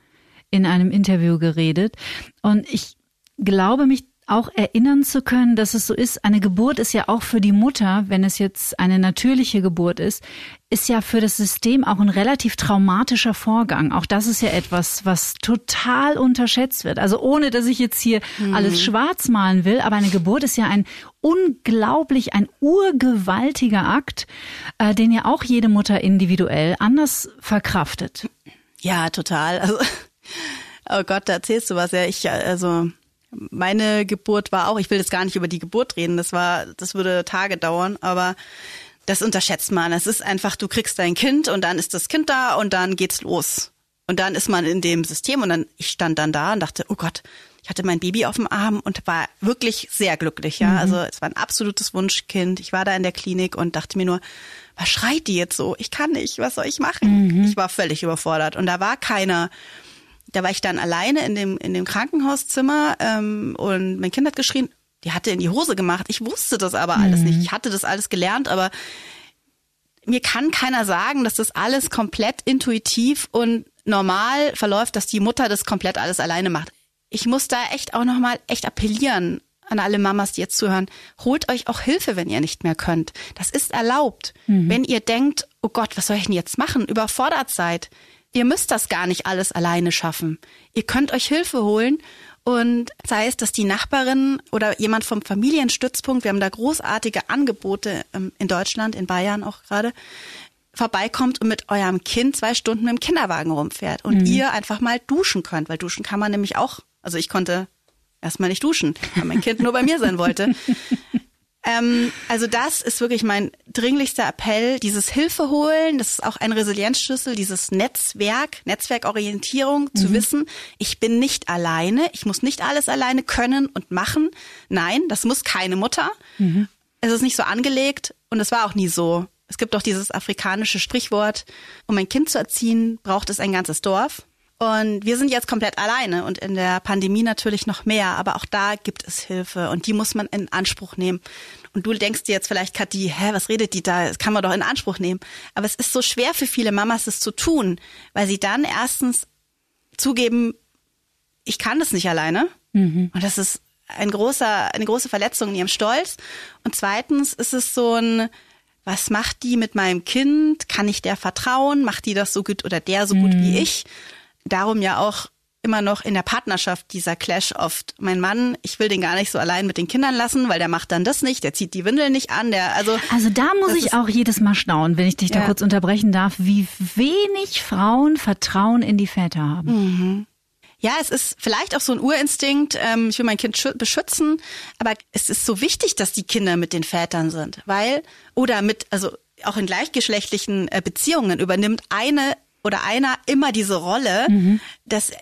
in einem Interview geredet. Und ich glaube mich auch erinnern zu können, dass es so ist, eine Geburt ist ja auch für die Mutter, wenn es jetzt eine natürliche Geburt ist, ist ja für das System auch ein relativ traumatischer Vorgang. Auch das ist ja etwas, was total unterschätzt wird. Also ohne, dass ich jetzt hier mhm. alles schwarz malen will, aber eine Geburt ist ja ein unglaublich, ein urgewaltiger Akt, äh, den ja auch jede Mutter individuell anders verkraftet. Ja, total. Also, oh Gott, da erzählst du was. Ja, ich, also, meine Geburt war auch, ich will jetzt gar nicht über die Geburt reden, das war, das würde Tage dauern, aber das unterschätzt man. Es ist einfach, du kriegst dein Kind und dann ist das Kind da und dann geht's los. Und dann ist man in dem System und dann, ich stand dann da und dachte, oh Gott, ich hatte mein Baby auf dem Arm und war wirklich sehr glücklich, ja. Mhm. Also es war ein absolutes Wunschkind. Ich war da in der Klinik und dachte mir nur, was schreit die jetzt so? Ich kann nicht, was soll ich machen? Mhm. Ich war völlig überfordert und da war keiner, da war ich dann alleine in dem, in dem Krankenhauszimmer ähm, und mein Kind hat geschrien, die hatte in die Hose gemacht. Ich wusste das aber alles mhm. nicht. Ich hatte das alles gelernt, aber mir kann keiner sagen, dass das alles komplett intuitiv und normal verläuft, dass die Mutter das komplett alles alleine macht. Ich muss da echt auch nochmal echt appellieren an alle Mamas, die jetzt zuhören. Holt euch auch Hilfe, wenn ihr nicht mehr könnt. Das ist erlaubt. Mhm. Wenn ihr denkt, oh Gott, was soll ich denn jetzt machen? Überfordert seid. Ihr müsst das gar nicht alles alleine schaffen. Ihr könnt euch Hilfe holen und sei es, dass die Nachbarin oder jemand vom Familienstützpunkt, wir haben da großartige Angebote ähm, in Deutschland, in Bayern auch gerade, vorbeikommt und mit eurem Kind zwei Stunden mit dem Kinderwagen rumfährt und mhm. ihr einfach mal duschen könnt, weil duschen kann man nämlich auch. Also ich konnte erstmal nicht duschen, weil mein Kind nur bei mir sein wollte. [LAUGHS] Ähm, also das ist wirklich mein dringlichster Appell, dieses Hilfe holen, das ist auch ein Resilienzschlüssel, dieses Netzwerk, Netzwerkorientierung, zu mhm. wissen, ich bin nicht alleine, ich muss nicht alles alleine können und machen. Nein, das muss keine Mutter. Mhm. Es ist nicht so angelegt und es war auch nie so. Es gibt doch dieses afrikanische Sprichwort, um ein Kind zu erziehen, braucht es ein ganzes Dorf. Und wir sind jetzt komplett alleine und in der Pandemie natürlich noch mehr, aber auch da gibt es Hilfe und die muss man in Anspruch nehmen. Und du denkst dir jetzt vielleicht, Kathi, hä, was redet die da? Das kann man doch in Anspruch nehmen. Aber es ist so schwer für viele Mamas, das zu tun, weil sie dann erstens zugeben, ich kann das nicht alleine. Mhm. Und das ist ein großer, eine große Verletzung in ihrem Stolz. Und zweitens ist es so ein, was macht die mit meinem Kind? Kann ich der vertrauen? Macht die das so gut oder der so gut mhm. wie ich? Darum ja auch immer noch in der Partnerschaft dieser Clash oft. Mein Mann, ich will den gar nicht so allein mit den Kindern lassen, weil der macht dann das nicht, der zieht die Windeln nicht an, der also Also da muss ich auch jedes Mal staunen, wenn ich dich da ja. kurz unterbrechen darf, wie wenig Frauen Vertrauen in die Väter haben. Mhm. Ja, es ist vielleicht auch so ein Urinstinkt, ähm, ich will mein Kind beschützen, aber es ist so wichtig, dass die Kinder mit den Vätern sind, weil oder mit also auch in gleichgeschlechtlichen äh, Beziehungen übernimmt eine oder einer immer diese Rolle mhm. des äh,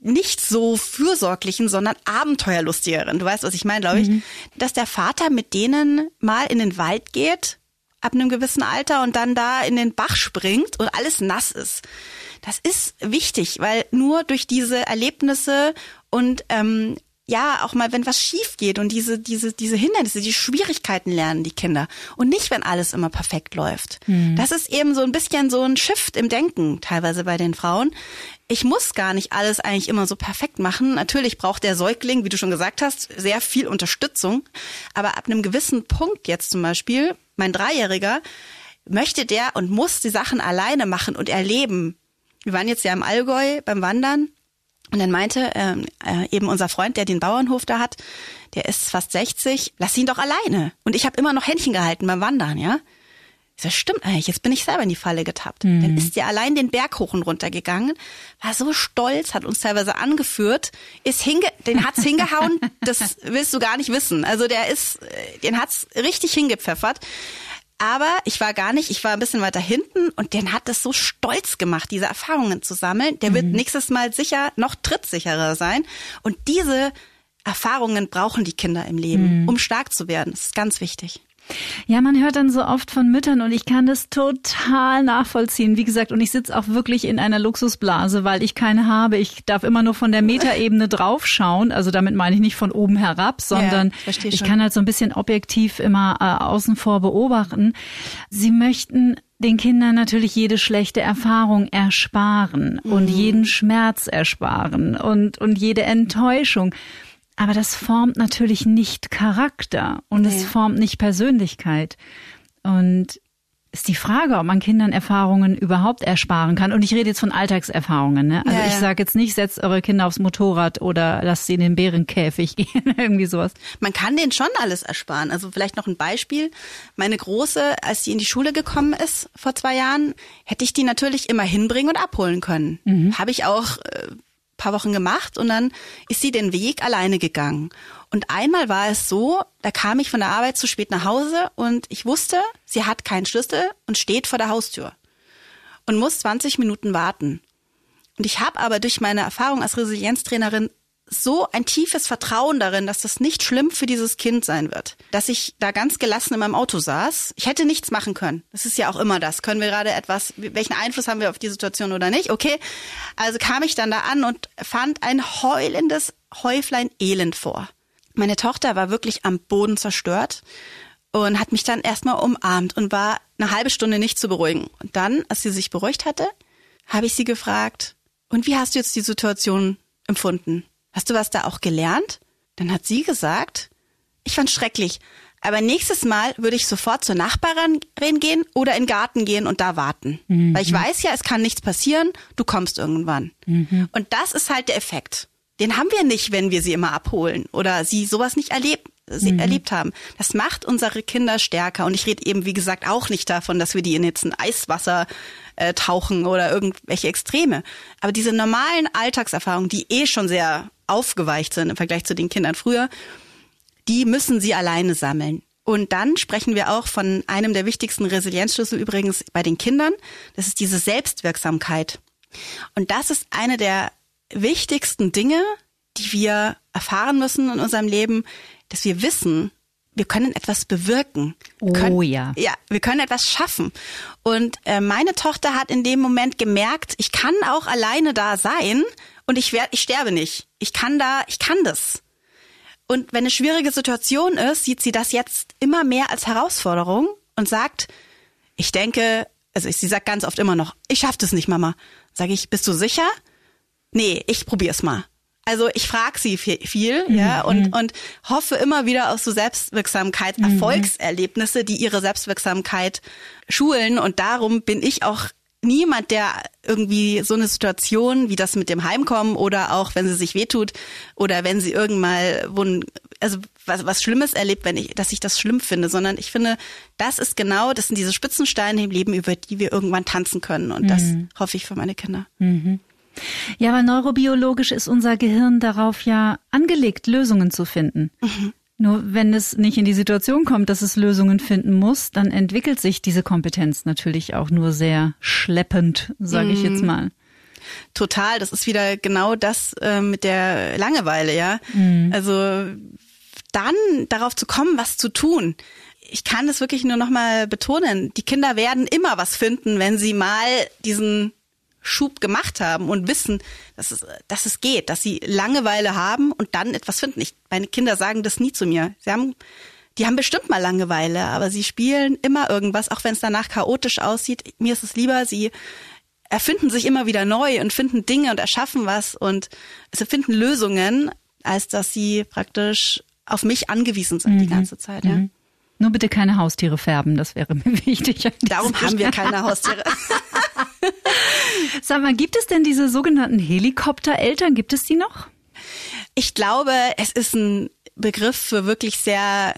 nicht so fürsorglichen, sondern abenteuerlustigeren. Du weißt, was ich meine, glaube ich. Mhm. Dass der Vater mit denen mal in den Wald geht, ab einem gewissen Alter und dann da in den Bach springt und alles nass ist. Das ist wichtig, weil nur durch diese Erlebnisse und ähm, ja, auch mal, wenn was schief geht und diese, diese, diese Hindernisse, die Schwierigkeiten lernen die Kinder. Und nicht, wenn alles immer perfekt läuft. Mhm. Das ist eben so ein bisschen so ein Shift im Denken, teilweise bei den Frauen. Ich muss gar nicht alles eigentlich immer so perfekt machen. Natürlich braucht der Säugling, wie du schon gesagt hast, sehr viel Unterstützung. Aber ab einem gewissen Punkt jetzt zum Beispiel, mein Dreijähriger, möchte der und muss die Sachen alleine machen und erleben. Wir waren jetzt ja im Allgäu beim Wandern und dann meinte ähm, äh, eben unser Freund, der den Bauernhof da hat, der ist fast 60, lass ihn doch alleine. Und ich habe immer noch Händchen gehalten beim Wandern, ja. Ich sag, stimmt eigentlich, jetzt bin ich selber in die Falle getappt. Mhm. Dann ist der allein den Berg hoch und runter gegangen, war so stolz, hat uns teilweise angeführt, ist hinge, den hat's hingehauen, [LAUGHS] das willst du gar nicht wissen. Also der ist, äh, den hat's richtig hingepfeffert. Aber ich war gar nicht, ich war ein bisschen weiter hinten und den hat es so stolz gemacht, diese Erfahrungen zu sammeln. Der wird nächstes Mal sicher noch trittsicherer sein. Und diese Erfahrungen brauchen die Kinder im Leben, um stark zu werden. Das ist ganz wichtig. Ja, man hört dann so oft von Müttern und ich kann das total nachvollziehen. Wie gesagt, und ich sitze auch wirklich in einer Luxusblase, weil ich keine habe. Ich darf immer nur von der [LAUGHS] Metaebene draufschauen. Also damit meine ich nicht von oben herab, sondern Ja, ich kann halt so ein bisschen objektiv immer äh, außen vor beobachten. Sie möchten den Kindern natürlich jede schlechte Erfahrung ersparen und Mhm. jeden Schmerz ersparen und, und jede Enttäuschung. Aber das formt natürlich nicht Charakter und es Nee. formt nicht Persönlichkeit. Und ist die Frage, ob man Kindern Erfahrungen überhaupt ersparen kann. Und ich rede jetzt von Alltagserfahrungen. Ne? Also Ja, ich ja. sage jetzt nicht, setzt eure Kinder aufs Motorrad oder lasst sie in den Bärenkäfig [LAUGHS] gehen, irgendwie sowas. Man kann denen schon alles ersparen. Also vielleicht noch ein Beispiel. Meine Große, als sie in die Schule gekommen ist vor zwei Jahren, hätte ich die natürlich immer hinbringen und abholen können. Habe ich auch äh, paar Wochen gemacht und dann ist sie den Weg alleine gegangen. Und einmal war es so, da kam ich von der Arbeit zu spät nach Hause und ich wusste, sie hat keinen Schlüssel und steht vor der Haustür und muss 20 Minuten warten. Und ich habe aber durch meine Erfahrung als Resilienztrainerin so ein tiefes Vertrauen darin, dass das nicht schlimm für dieses Kind sein wird, dass ich da ganz gelassen in meinem Auto saß. Ich hätte nichts machen können. Das ist ja auch immer das. Können wir gerade etwas, welchen Einfluss haben wir auf die Situation oder nicht? Okay. Also kam ich dann da an und fand ein heulendes Häuflein Elend vor. Meine Tochter war wirklich am Boden zerstört und hat mich dann erstmal umarmt und war eine halbe Stunde nicht zu beruhigen. Und dann, als sie sich beruhigt hatte, habe ich sie gefragt, und wie hast du jetzt die Situation empfunden? Hast du was da auch gelernt? Dann hat sie gesagt, ich fand schrecklich, aber nächstes Mal würde ich sofort zur Nachbarin gehen oder in den Garten gehen und da warten. Weil ich weiß ja, es kann nichts passieren, du kommst irgendwann. Und das ist halt der Effekt. Den haben wir nicht, wenn wir sie immer abholen oder sie sowas nicht erlebt, sie erlebt haben. Das macht unsere Kinder stärker. Und ich rede eben, wie gesagt, auch nicht davon, dass wir die in jetzt ein Eiswasser äh, tauchen oder irgendwelche Extreme. Aber diese normalen Alltagserfahrungen, die eh schon sehr aufgeweicht sind im Vergleich zu den Kindern früher, die müssen sie alleine sammeln. Und dann sprechen wir auch von einem der wichtigsten Resilienzschlüssel übrigens bei den Kindern. Das ist diese Selbstwirksamkeit. Und das ist eine der wichtigsten Dinge, die wir erfahren müssen in unserem Leben, dass wir wissen, wir können etwas bewirken. Wir Oh können, ja. Ja, wir können etwas schaffen. Und äh, meine Tochter hat in dem Moment gemerkt, ich kann auch alleine da sein und ich werde, ich sterbe nicht. Ich kann da, ich kann das. Und wenn eine schwierige Situation ist, sieht sie das jetzt immer mehr als Herausforderung und sagt, ich denke, also sie sagt ganz oft immer noch, ich schaff das nicht, Mama. Sage ich, bist du sicher? Nee, ich probier's mal. Also ich frage sie viel, viel ja, und, und hoffe immer wieder auf so Selbstwirksamkeit, Erfolgserlebnisse, die ihre Selbstwirksamkeit schulen. Und darum bin ich auch niemand, der irgendwie so eine Situation wie das mit dem Heimkommen oder auch wenn sie sich wehtut oder wenn sie irgendwann wo also was, was Schlimmes erlebt, wenn ich, dass ich das schlimm finde, sondern ich finde, das ist genau, das sind diese Spitzensteine im Leben, über die wir irgendwann tanzen können. Und das hoffe ich für meine Kinder. Ja, weil neurobiologisch ist unser Gehirn darauf ja angelegt, Lösungen zu finden. Nur wenn es nicht in die Situation kommt, dass es Lösungen finden muss, dann entwickelt sich diese Kompetenz natürlich auch nur sehr schleppend, sage ich jetzt mal. Total, das ist wieder genau das äh, mit der Langeweile, ja. Also dann darauf zu kommen, was zu tun. Ich kann das wirklich nur noch mal betonen. Die Kinder werden immer was finden, wenn sie mal diesen Schub gemacht haben und wissen, dass es, dass es geht, dass sie Langeweile haben und dann etwas finden. Ich, meine Kinder sagen das nie zu mir. Sie haben, die haben bestimmt mal Langeweile, aber sie spielen immer irgendwas, auch wenn es danach chaotisch aussieht. Mir ist es lieber, sie erfinden sich immer wieder neu und finden Dinge und erschaffen was und sie finden Lösungen, als dass sie praktisch auf mich angewiesen sind die ganze Zeit. Ja. Nur bitte keine Haustiere färben, das wäre mir [LAUGHS] wichtig. Darum haben wir keine Haustiere. Sag mal, gibt es denn diese sogenannten Helikoptereltern? Gibt es die noch? Ich glaube, es ist ein Begriff für wirklich sehr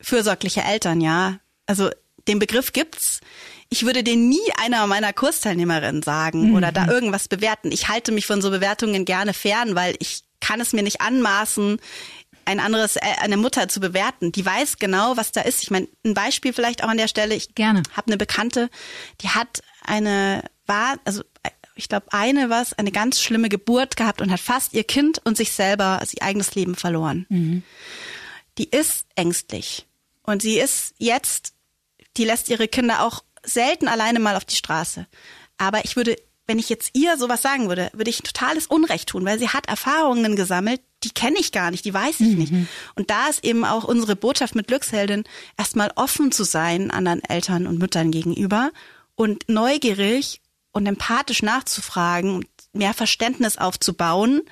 fürsorgliche Eltern, ja. Also den Begriff gibt's. Ich würde den nie einer meiner Kursteilnehmerinnen sagen oder da irgendwas bewerten. Ich halte mich von so Bewertungen gerne fern, weil ich kann es mir nicht anmaßen, ein anderes, äh, eine Mutter zu bewerten. Die weiß genau, was da ist. Ich meine, ein Beispiel vielleicht auch an der Stelle. Ich Gerne. habe eine Bekannte, die hat eine, war, also ich glaube, eine was, eine ganz schlimme Geburt gehabt und hat fast ihr Kind und sich selber, also ihr eigenes Leben verloren. Mhm. Die ist ängstlich. Und sie ist jetzt, die lässt ihre Kinder auch selten alleine mal auf die Straße. Aber ich würde, wenn ich jetzt ihr sowas sagen würde, würde ich totales Unrecht tun, weil sie hat Erfahrungen gesammelt, die kenne ich gar nicht, die weiß ich nicht. Und da ist eben auch unsere Botschaft mit Glücksheldin, erstmal offen zu sein anderen Eltern und Müttern gegenüber und neugierig und empathisch nachzufragen, und mehr Verständnis aufzubauen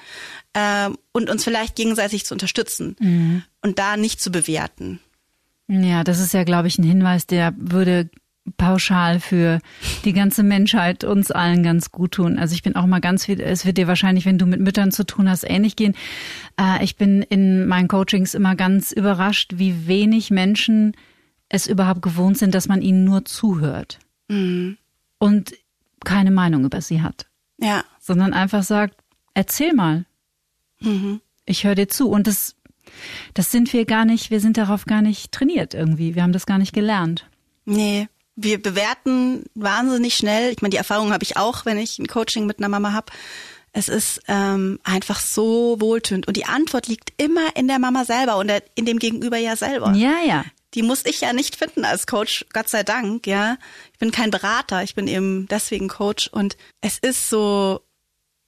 ähm, und uns vielleicht gegenseitig zu unterstützen und da nicht zu bewerten. Ja, das ist ja, glaube ich, ein Hinweis, der würde pauschal für die ganze Menschheit uns allen ganz gut tun. Also ich bin auch mal ganz viel, es wird dir wahrscheinlich, wenn du mit Müttern zu tun hast, ähnlich gehen. Äh, ich bin in meinen Coachings immer ganz überrascht, wie wenig Menschen es überhaupt gewohnt sind, dass man ihnen nur zuhört und keine Meinung über sie hat, Ja. sondern einfach sagt, erzähl mal. Ich höre dir zu. Und das, das sind wir gar nicht, wir sind darauf gar nicht trainiert irgendwie. Wir haben das gar nicht gelernt. Nee, wir bewerten wahnsinnig schnell. Ich meine, die Erfahrung habe ich auch, wenn ich ein Coaching mit einer Mama habe. Es ist ähm, einfach so wohltönend. Und die Antwort liegt immer in der Mama selber und in dem Gegenüber ja selber. Ja, ja. Die muss ich ja nicht finden als Coach, Gott sei Dank, ja. Ich bin kein Berater, ich bin eben deswegen Coach. Und es ist so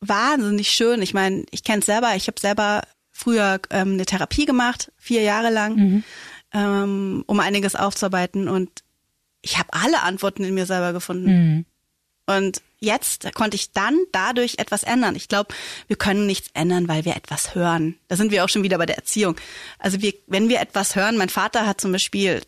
wahnsinnig schön. Ich meine, ich kenne es selber, ich habe selber früher ähm, eine Therapie gemacht, vier Jahre lang, ähm, um einiges aufzuarbeiten. Und ich habe alle Antworten in mir selber gefunden. Und jetzt konnte ich dann dadurch etwas ändern. Ich glaube, wir können nichts ändern, weil wir etwas hören. Da sind wir auch schon wieder bei der Erziehung. Also wir, wenn wir etwas hören, mein Vater hat zum Beispiel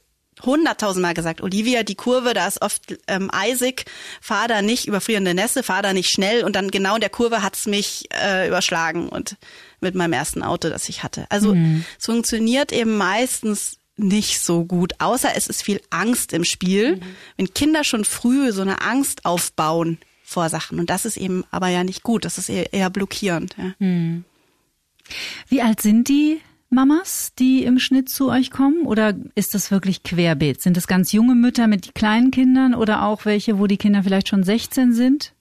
hunderttausendmal gesagt, Olivia, die Kurve, da ist oft ähm, eisig, fahr da nicht über frierende Nässe, fahr da nicht schnell und dann genau in der Kurve hat's mich äh, überschlagen und mit meinem ersten Auto, das ich hatte. Also es funktioniert eben meistens nicht so gut, außer es ist viel Angst im Spiel, wenn Kinder schon früh so eine Angst aufbauen vor Sachen und das ist eben aber ja nicht gut, das ist eher, eher blockierend. Ja. Wie alt sind die Mamas, die im Schnitt zu euch kommen? Oder ist das wirklich querbeet? Sind das ganz junge Mütter mit kleinen Kindern oder auch welche, wo die Kinder vielleicht schon 16 sind?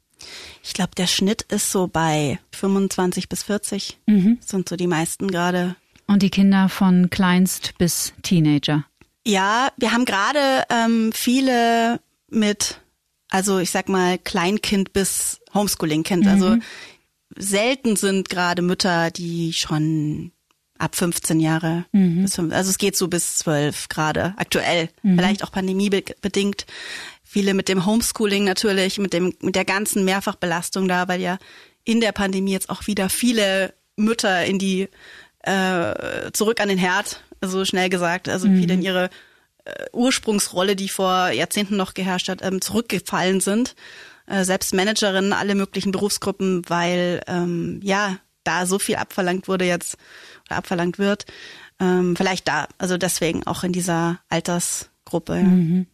Ich glaube, der Schnitt ist so bei 25 bis 40, sind so die meisten gerade Und die Kinder von Kleinst bis Teenager. Ja, wir haben gerade ähm, viele mit, also ich sag mal Kleinkind bis Homeschooling-Kind. Also selten sind gerade Mütter, die schon ab 15 Jahre, bis fünf, also es geht so bis 12 gerade aktuell, vielleicht auch pandemiebedingt. Viele mit dem Homeschooling natürlich, mit dem mit der ganzen Mehrfachbelastung da, weil ja in der Pandemie jetzt auch wieder viele Mütter in die äh, zurück an den Herd, so schnell gesagt, also viele in ihre äh, Ursprungsrolle, die vor Jahrzehnten noch geherrscht hat, ähm, zurückgefallen sind. Äh, selbst Managerinnen, alle möglichen Berufsgruppen, weil ähm, ja da so viel abverlangt wurde jetzt oder abverlangt wird. Ähm, vielleicht da, also deswegen auch in dieser Altersgruppe. Ja.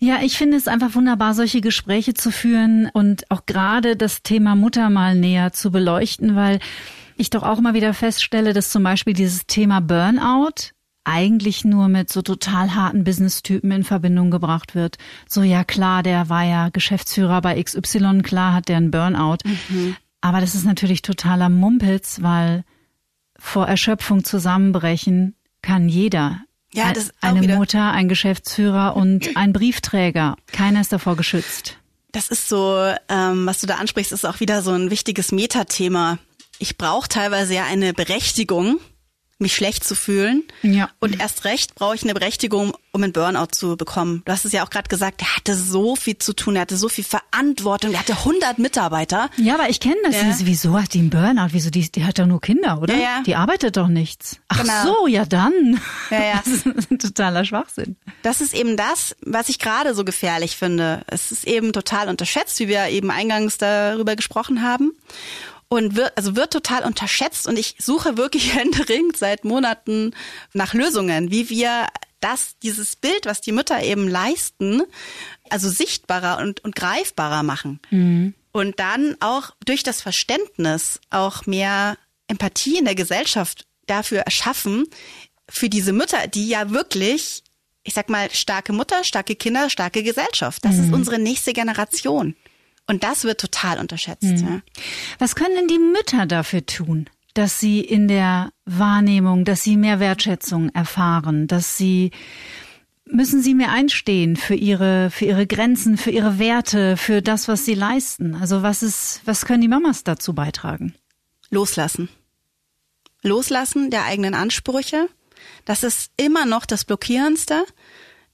Ja, ich finde es einfach wunderbar, solche Gespräche zu führen und auch gerade das Thema Mutter mal näher zu beleuchten, weil ich doch auch mal wieder feststelle, dass zum Beispiel dieses Thema Burnout eigentlich nur mit so total harten Business-Typen in Verbindung gebracht wird. So, ja klar, der war ja Geschäftsführer bei XY, klar hat der einen Burnout. Aber das ist natürlich totaler Mumpitz, weil vor Erschöpfung zusammenbrechen kann jeder. Ja, das ist eine wieder- Mutter, ein Geschäftsführer und ein Briefträger. Keiner ist davor geschützt. Das ist so, ähm, was du da ansprichst, ist auch wieder so ein wichtiges Metathema. Ich brauche teilweise ja eine Berechtigung, mich schlecht zu fühlen. Ja. Und erst recht brauche ich eine Berechtigung, um einen Burnout zu bekommen. Du hast es ja auch gerade gesagt, er hatte so viel zu tun, er hatte so viel Verantwortung, er hatte 100 Mitarbeiter. Ja, aber ich kenne das. Ja. Dieses, Wieso hat die einen Burnout? Wieso die, die hat doch nur Kinder, oder? Ja, ja. Die arbeitet doch nichts. Ach Genau. so, ja dann. Ja, ja. [LAUGHS] Das ist ein totaler Schwachsinn. Das ist eben das, was ich gerade so gefährlich finde. Es ist eben total unterschätzt, wie wir eben eingangs darüber gesprochen haben. Und wird, also wird total unterschätzt und ich suche wirklich [LAUGHS] händeringend seit Monaten nach Lösungen, wie wir das, dieses Bild, was die Mütter eben leisten, also sichtbarer und, und greifbarer machen. Und dann auch durch das Verständnis auch mehr Empathie in der Gesellschaft dafür erschaffen, für diese Mütter, die ja wirklich, ich sag mal, starke Mutter, starke Kinder, starke Gesellschaft. Das ist unsere nächste Generation. Und das wird total unterschätzt. Ja. Was können denn die Mütter dafür tun, dass sie in der Wahrnehmung, dass sie mehr Wertschätzung erfahren, dass sie müssen sie mehr einstehen für ihre für ihre Grenzen, für ihre Werte, für das, was sie leisten? Also was ist was können die Mamas dazu beitragen? Loslassen. Loslassen der eigenen Ansprüche. Das ist immer noch das Blockierendste.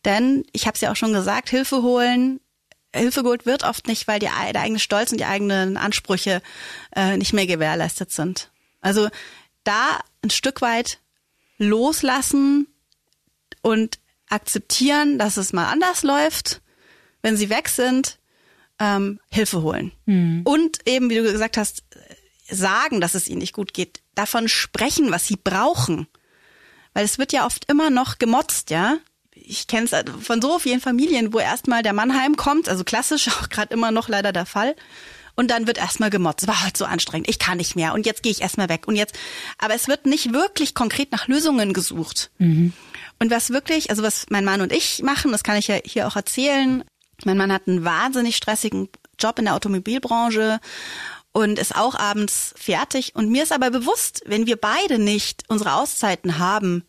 Denn ich habe es ja auch schon gesagt, Hilfe holen. Hilfe geholt wird oft nicht, weil die, der eigene Stolz und die eigenen Ansprüche äh, nicht mehr gewährleistet sind. Also da ein Stück weit loslassen und akzeptieren, dass es mal anders läuft, wenn sie weg sind, ähm, Hilfe holen. Und eben, wie du gesagt hast, sagen, dass es ihnen nicht gut geht, davon sprechen, was sie brauchen. Weil es wird ja oft immer noch gemotzt, ja. Ich kenne es von so vielen Familien, wo erstmal der Mann heimkommt, also klassisch [LAUGHS] auch gerade immer noch leider der Fall. Und dann wird erstmal gemotzt. War halt so anstrengend. Ich kann nicht mehr. Und jetzt gehe ich erstmal weg. Und jetzt, aber es wird nicht wirklich konkret nach Lösungen gesucht. Und was wirklich, also was mein Mann und ich machen, das kann ich ja hier auch erzählen. Mein Mann hat einen wahnsinnig stressigen Job in der Automobilbranche und ist auch abends fertig. Und mir ist aber bewusst, wenn wir beide nicht unsere Auszeiten haben,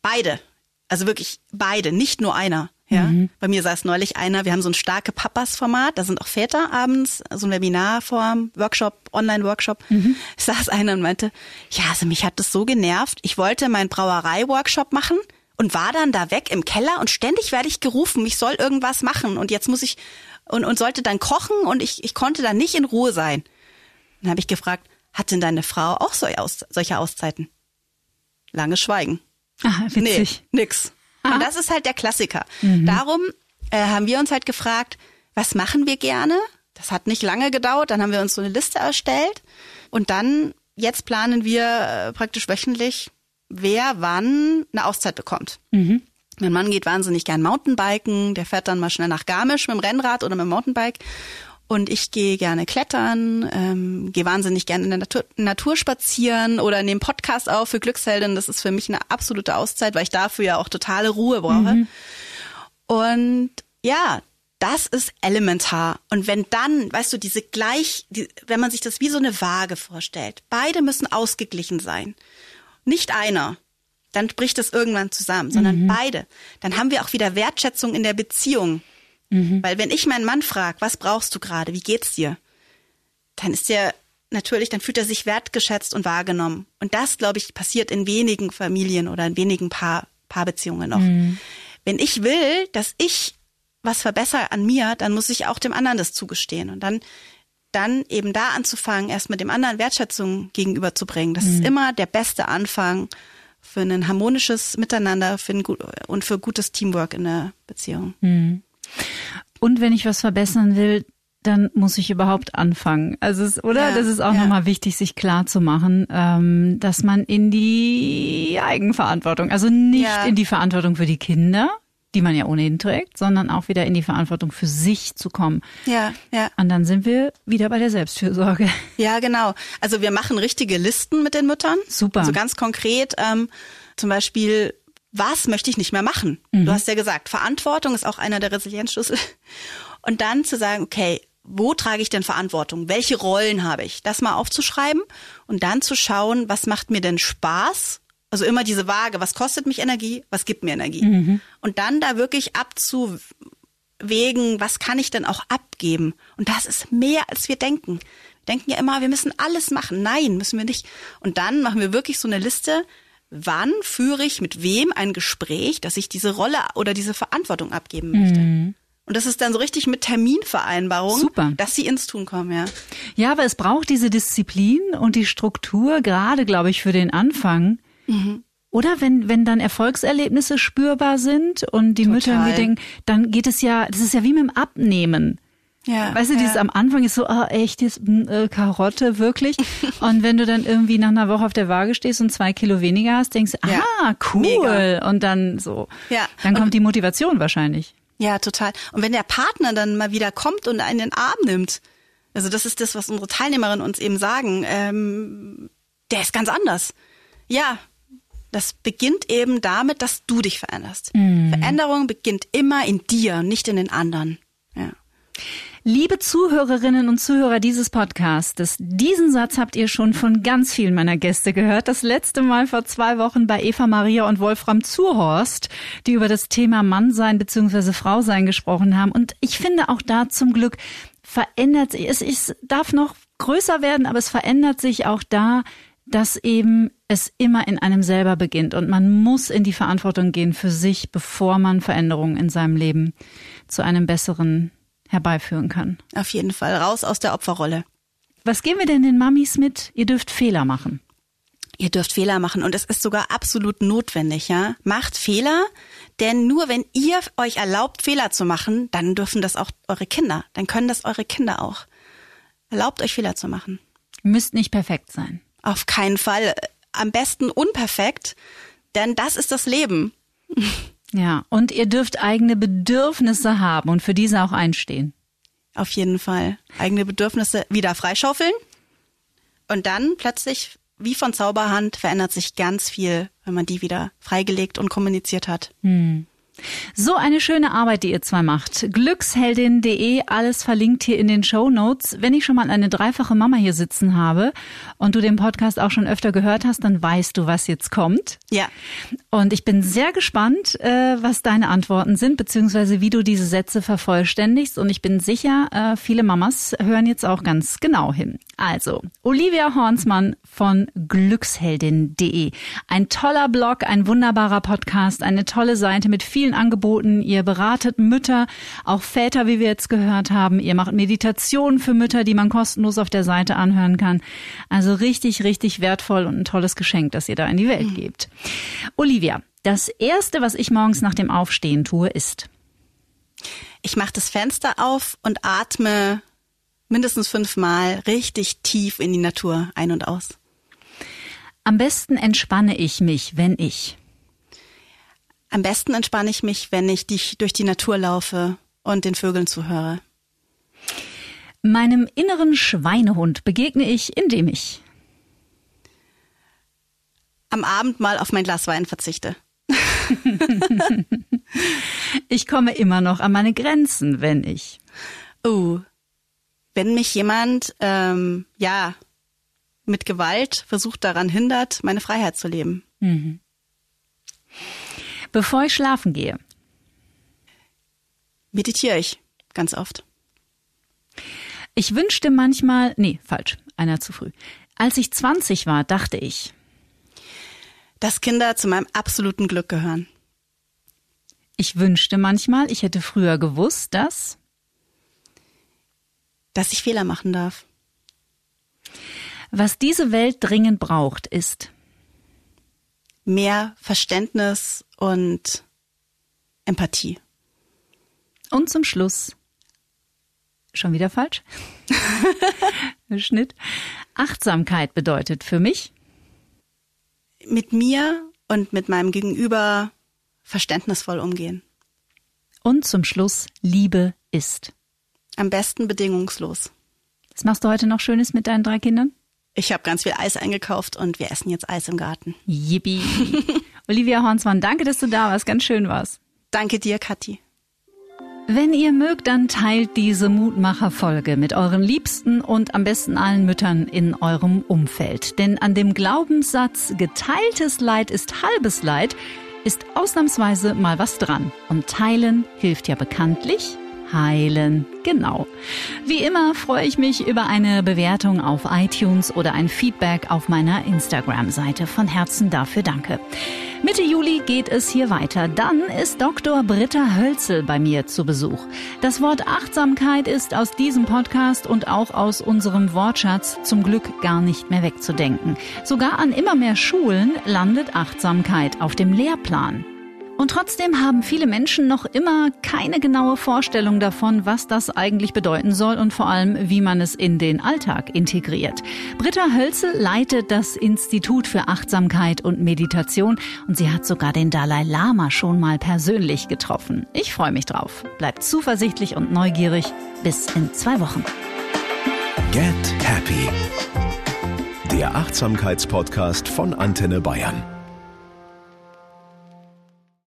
beide, also wirklich beide, nicht nur einer. Ja, bei mir saß neulich einer, wir haben so ein starke Papas-Format, da sind auch Väter abends, so ein Webinarform, Workshop, Online-Workshop. Es [LAUGHS] saß einer und meinte, ja, also mich hat das so genervt, ich wollte meinen Brauerei-Workshop machen und war dann da weg im Keller und ständig werde ich gerufen, ich soll irgendwas machen und jetzt muss ich und, und sollte dann kochen und ich, ich konnte dann nicht in Ruhe sein. Dann habe ich gefragt, hat denn deine Frau auch so aus, solche Auszeiten? Lange Schweigen. Ah, witzig. Nee, nix. Und das ist halt der Klassiker. Darum äh, haben wir uns halt gefragt, was machen wir gerne? Das hat nicht lange gedauert. Dann haben wir uns so eine Liste erstellt. Und dann, jetzt planen wir äh, praktisch wöchentlich, wer wann eine Auszeit bekommt. Mein Mann geht wahnsinnig gern Mountainbiken. Der fährt dann mal schnell nach Garmisch mit dem Rennrad oder mit dem Mountainbike. Und ich gehe gerne klettern, ähm, gehe wahnsinnig gerne in der Natur, Natur spazieren oder nehme Podcast auf für Glücksheldin. Das ist für mich eine absolute Auszeit, weil ich dafür ja auch totale Ruhe brauche. Und ja, das ist elementar. Und wenn dann, weißt du, diese gleich, die, wenn man sich das wie so eine Waage vorstellt, beide müssen ausgeglichen sein. Nicht einer. Dann bricht es irgendwann zusammen, sondern beide. Dann haben wir auch wieder Wertschätzung in der Beziehung. Weil wenn ich meinen Mann frage, was brauchst du gerade, wie geht's dir? Dann ist der natürlich, dann fühlt er sich wertgeschätzt und wahrgenommen. Und das, glaube ich, passiert in wenigen Familien oder in wenigen Paar, Paarbeziehungen noch. Wenn ich will, dass ich was verbessere an mir, dann muss ich auch dem anderen das zugestehen. Und dann, dann eben da anzufangen, erst mit dem anderen Wertschätzung gegenüberzubringen. Das ist immer der beste Anfang für ein harmonisches Miteinander für ein, gut- und für gutes Teamwork in der Beziehung. Und wenn ich was verbessern will, dann muss ich überhaupt anfangen. Also es, oder? Ja, das ist auch ja. nochmal wichtig, sich klar zu machen, ähm, dass man in die Eigenverantwortung, also nicht Ja. in die Verantwortung für die Kinder, die man ja ohnehin trägt, sondern auch wieder in die Verantwortung für sich zu kommen. Ja, ja. Und dann sind wir wieder bei der Selbstfürsorge. [LAUGHS] Ja, genau. Also wir machen richtige Listen mit den Müttern. Super. Also ganz konkret, ähm, zum Beispiel, was möchte ich nicht mehr machen? Du hast ja gesagt, Verantwortung ist auch einer der Resilienzschlüssel. Und dann zu sagen, okay, wo trage ich denn Verantwortung? Welche Rollen habe ich? Das mal aufzuschreiben und dann zu schauen, was macht mir denn Spaß? Also immer diese Waage, was kostet mich Energie, was gibt mir Energie? Und dann da wirklich abzuwägen, was kann ich denn auch abgeben? Und das ist mehr, als wir denken. Wir denken ja immer, wir müssen alles machen. Nein, müssen wir nicht. Und dann machen wir wirklich so eine Liste, wann führe ich mit wem ein Gespräch, dass ich diese Rolle oder diese Verantwortung abgeben möchte. Und das ist dann so richtig mit Terminvereinbarung, Super. dass sie ins Tun kommen, ja. Ja, aber es braucht diese Disziplin und die Struktur, gerade, glaube ich, für den Anfang. Oder wenn, wenn dann Erfolgserlebnisse spürbar sind und die Mütter irgendwie denken, dann geht es ja, das ist ja wie mit dem Abnehmen. Ja, Weißt du, ja. dieses am Anfang ist so, ah, echt, jetzt, mm, äh, Karotte, wirklich. [LAUGHS] und wenn du dann irgendwie nach einer Woche auf der Waage stehst und zwei Kilo weniger hast, denkst du, Ja. ah, cool. Mega. Und dann so. Ja. Dann Und- kommt die Motivation wahrscheinlich. Ja, total. Und wenn der Partner dann mal wieder kommt und einen in den Arm nimmt, also das ist das, was unsere Teilnehmerinnen uns eben sagen, ähm, der ist ganz anders. ja, das beginnt eben damit, dass du dich veränderst. Veränderung beginnt immer in dir, nicht in den anderen. Ja. Liebe Zuhörerinnen und Zuhörer dieses Podcasts, diesen Satz habt ihr schon von ganz vielen meiner Gäste gehört. Das letzte Mal vor zwei Wochen bei Eva Maria und Wolfram Zuhorst, die über das Thema Mannsein bzw. Frausein gesprochen haben. Und ich finde auch da zum Glück verändert sich, es, es darf noch größer werden, aber es verändert sich auch da, dass eben es immer in einem selber beginnt und man muss in die Verantwortung gehen für sich, bevor man Veränderungen in seinem Leben zu einem besseren herbeiführen kann. Auf jeden Fall raus aus der Opferrolle. Was geben wir denn den Mamis mit? Ihr dürft Fehler machen. Ihr dürft Fehler machen und es ist sogar absolut notwendig, ja. Macht Fehler, denn nur wenn ihr euch erlaubt, Fehler zu machen, dann dürfen das auch eure Kinder. Dann können das eure Kinder auch. Erlaubt euch Fehler zu machen. Müsst nicht perfekt sein. Auf keinen Fall. Am besten unperfekt, denn das ist das Leben. [LAUGHS] Ja, und ihr dürft eigene Bedürfnisse haben und für diese auch einstehen. Auf jeden Fall. Eigene Bedürfnisse wieder freischaufeln. Und dann plötzlich, wie von Zauberhand, verändert sich ganz viel, wenn man die wieder freigelegt und kommuniziert hat. Hm. So eine schöne Arbeit, die ihr zwei macht. Glücksheldin.de, alles verlinkt hier in den Show Notes. Wenn ich schon mal eine dreifache Mama hier sitzen habe und du den Podcast auch schon öfter gehört hast, dann weißt du, was jetzt kommt. Ja. Und ich bin sehr gespannt, äh, was deine Antworten sind, beziehungsweise wie du diese Sätze vervollständigst. Und ich bin sicher, äh, viele Mamas hören jetzt auch ganz genau hin. Also, Olivia Hornsmann von Glücksheldin.de. Ein toller Blog, ein wunderbarer Podcast, eine tolle Seite mit vielen Angeboten. Ihr beratet Mütter, auch Väter, wie wir jetzt gehört haben. Ihr macht Meditationen für Mütter, die man kostenlos auf der Seite anhören kann. Also richtig, richtig wertvoll und ein tolles Geschenk, das ihr da in die Welt mhm. gebt. Olivia, das erste, was ich morgens nach dem Aufstehen tue, ist. Ich mache das Fenster auf und atme mindestens fünfmal richtig tief in die Natur ein und aus. Am besten entspanne ich mich, wenn ich. Am besten entspanne ich mich, wenn ich dich durch die Natur laufe und den Vögeln zuhöre. Meinem inneren Schweinehund begegne ich, indem ich am Abend mal auf mein Glas Wein verzichte. [LAUGHS] ich komme immer noch an meine Grenzen, wenn ich. Oh, wenn mich jemand, ähm, ja, mit Gewalt versucht daran hindert, meine Freiheit zu leben. Mhm. Bevor ich schlafen gehe. Meditiere ich ganz oft. Ich wünschte manchmal, nee, falsch, einer zu früh. Als ich 20 war, dachte ich, dass Kinder zu meinem absoluten Glück gehören. Ich wünschte manchmal, ich hätte früher gewusst, dass dass ich Fehler machen darf. Was diese Welt dringend braucht, ist mehr Verständnis und Empathie. Und zum Schluss schon wieder falsch. [LAUGHS] Schnitt. Achtsamkeit bedeutet für mich mit mir und mit meinem Gegenüber verständnisvoll umgehen. Und zum Schluss Liebe ist. Am besten bedingungslos. Was machst du heute noch Schönes mit deinen drei Kindern? Ich habe ganz viel Eis eingekauft und wir essen jetzt Eis im Garten. Yippie. [LAUGHS] Olivia Hornsmann, danke, dass du da warst. Ganz schön war's. Danke dir, Kathi. Wenn ihr mögt, dann teilt diese Mutmacher-Folge mit euren Liebsten und am besten allen Müttern in eurem Umfeld. Denn an dem Glaubenssatz geteiltes Leid ist halbes Leid ist ausnahmsweise mal was dran. Und teilen hilft ja bekanntlich heilen. Genau. Wie immer freue ich mich über eine Bewertung auf iTunes oder ein Feedback auf meiner Instagram-Seite. Von Herzen dafür danke. Mitte Juli geht es hier weiter. Dann ist Dr. Britta Hölzel bei mir zu Besuch. Das Wort Achtsamkeit ist aus diesem Podcast und auch aus unserem Wortschatz zum Glück gar nicht mehr wegzudenken. Sogar an immer mehr Schulen landet Achtsamkeit auf dem Lehrplan. Und trotzdem haben viele Menschen noch immer keine genaue Vorstellung davon, was das eigentlich bedeuten soll und vor allem, wie man es in den Alltag integriert. Britta Hölzel leitet das Institut für Achtsamkeit und Meditation und sie hat sogar den Dalai Lama schon mal persönlich getroffen. Ich freue mich drauf. Bleibt zuversichtlich und neugierig. Bis in zwei Wochen. Get Happy Der Achtsamkeitspodcast von Antenne Bayern.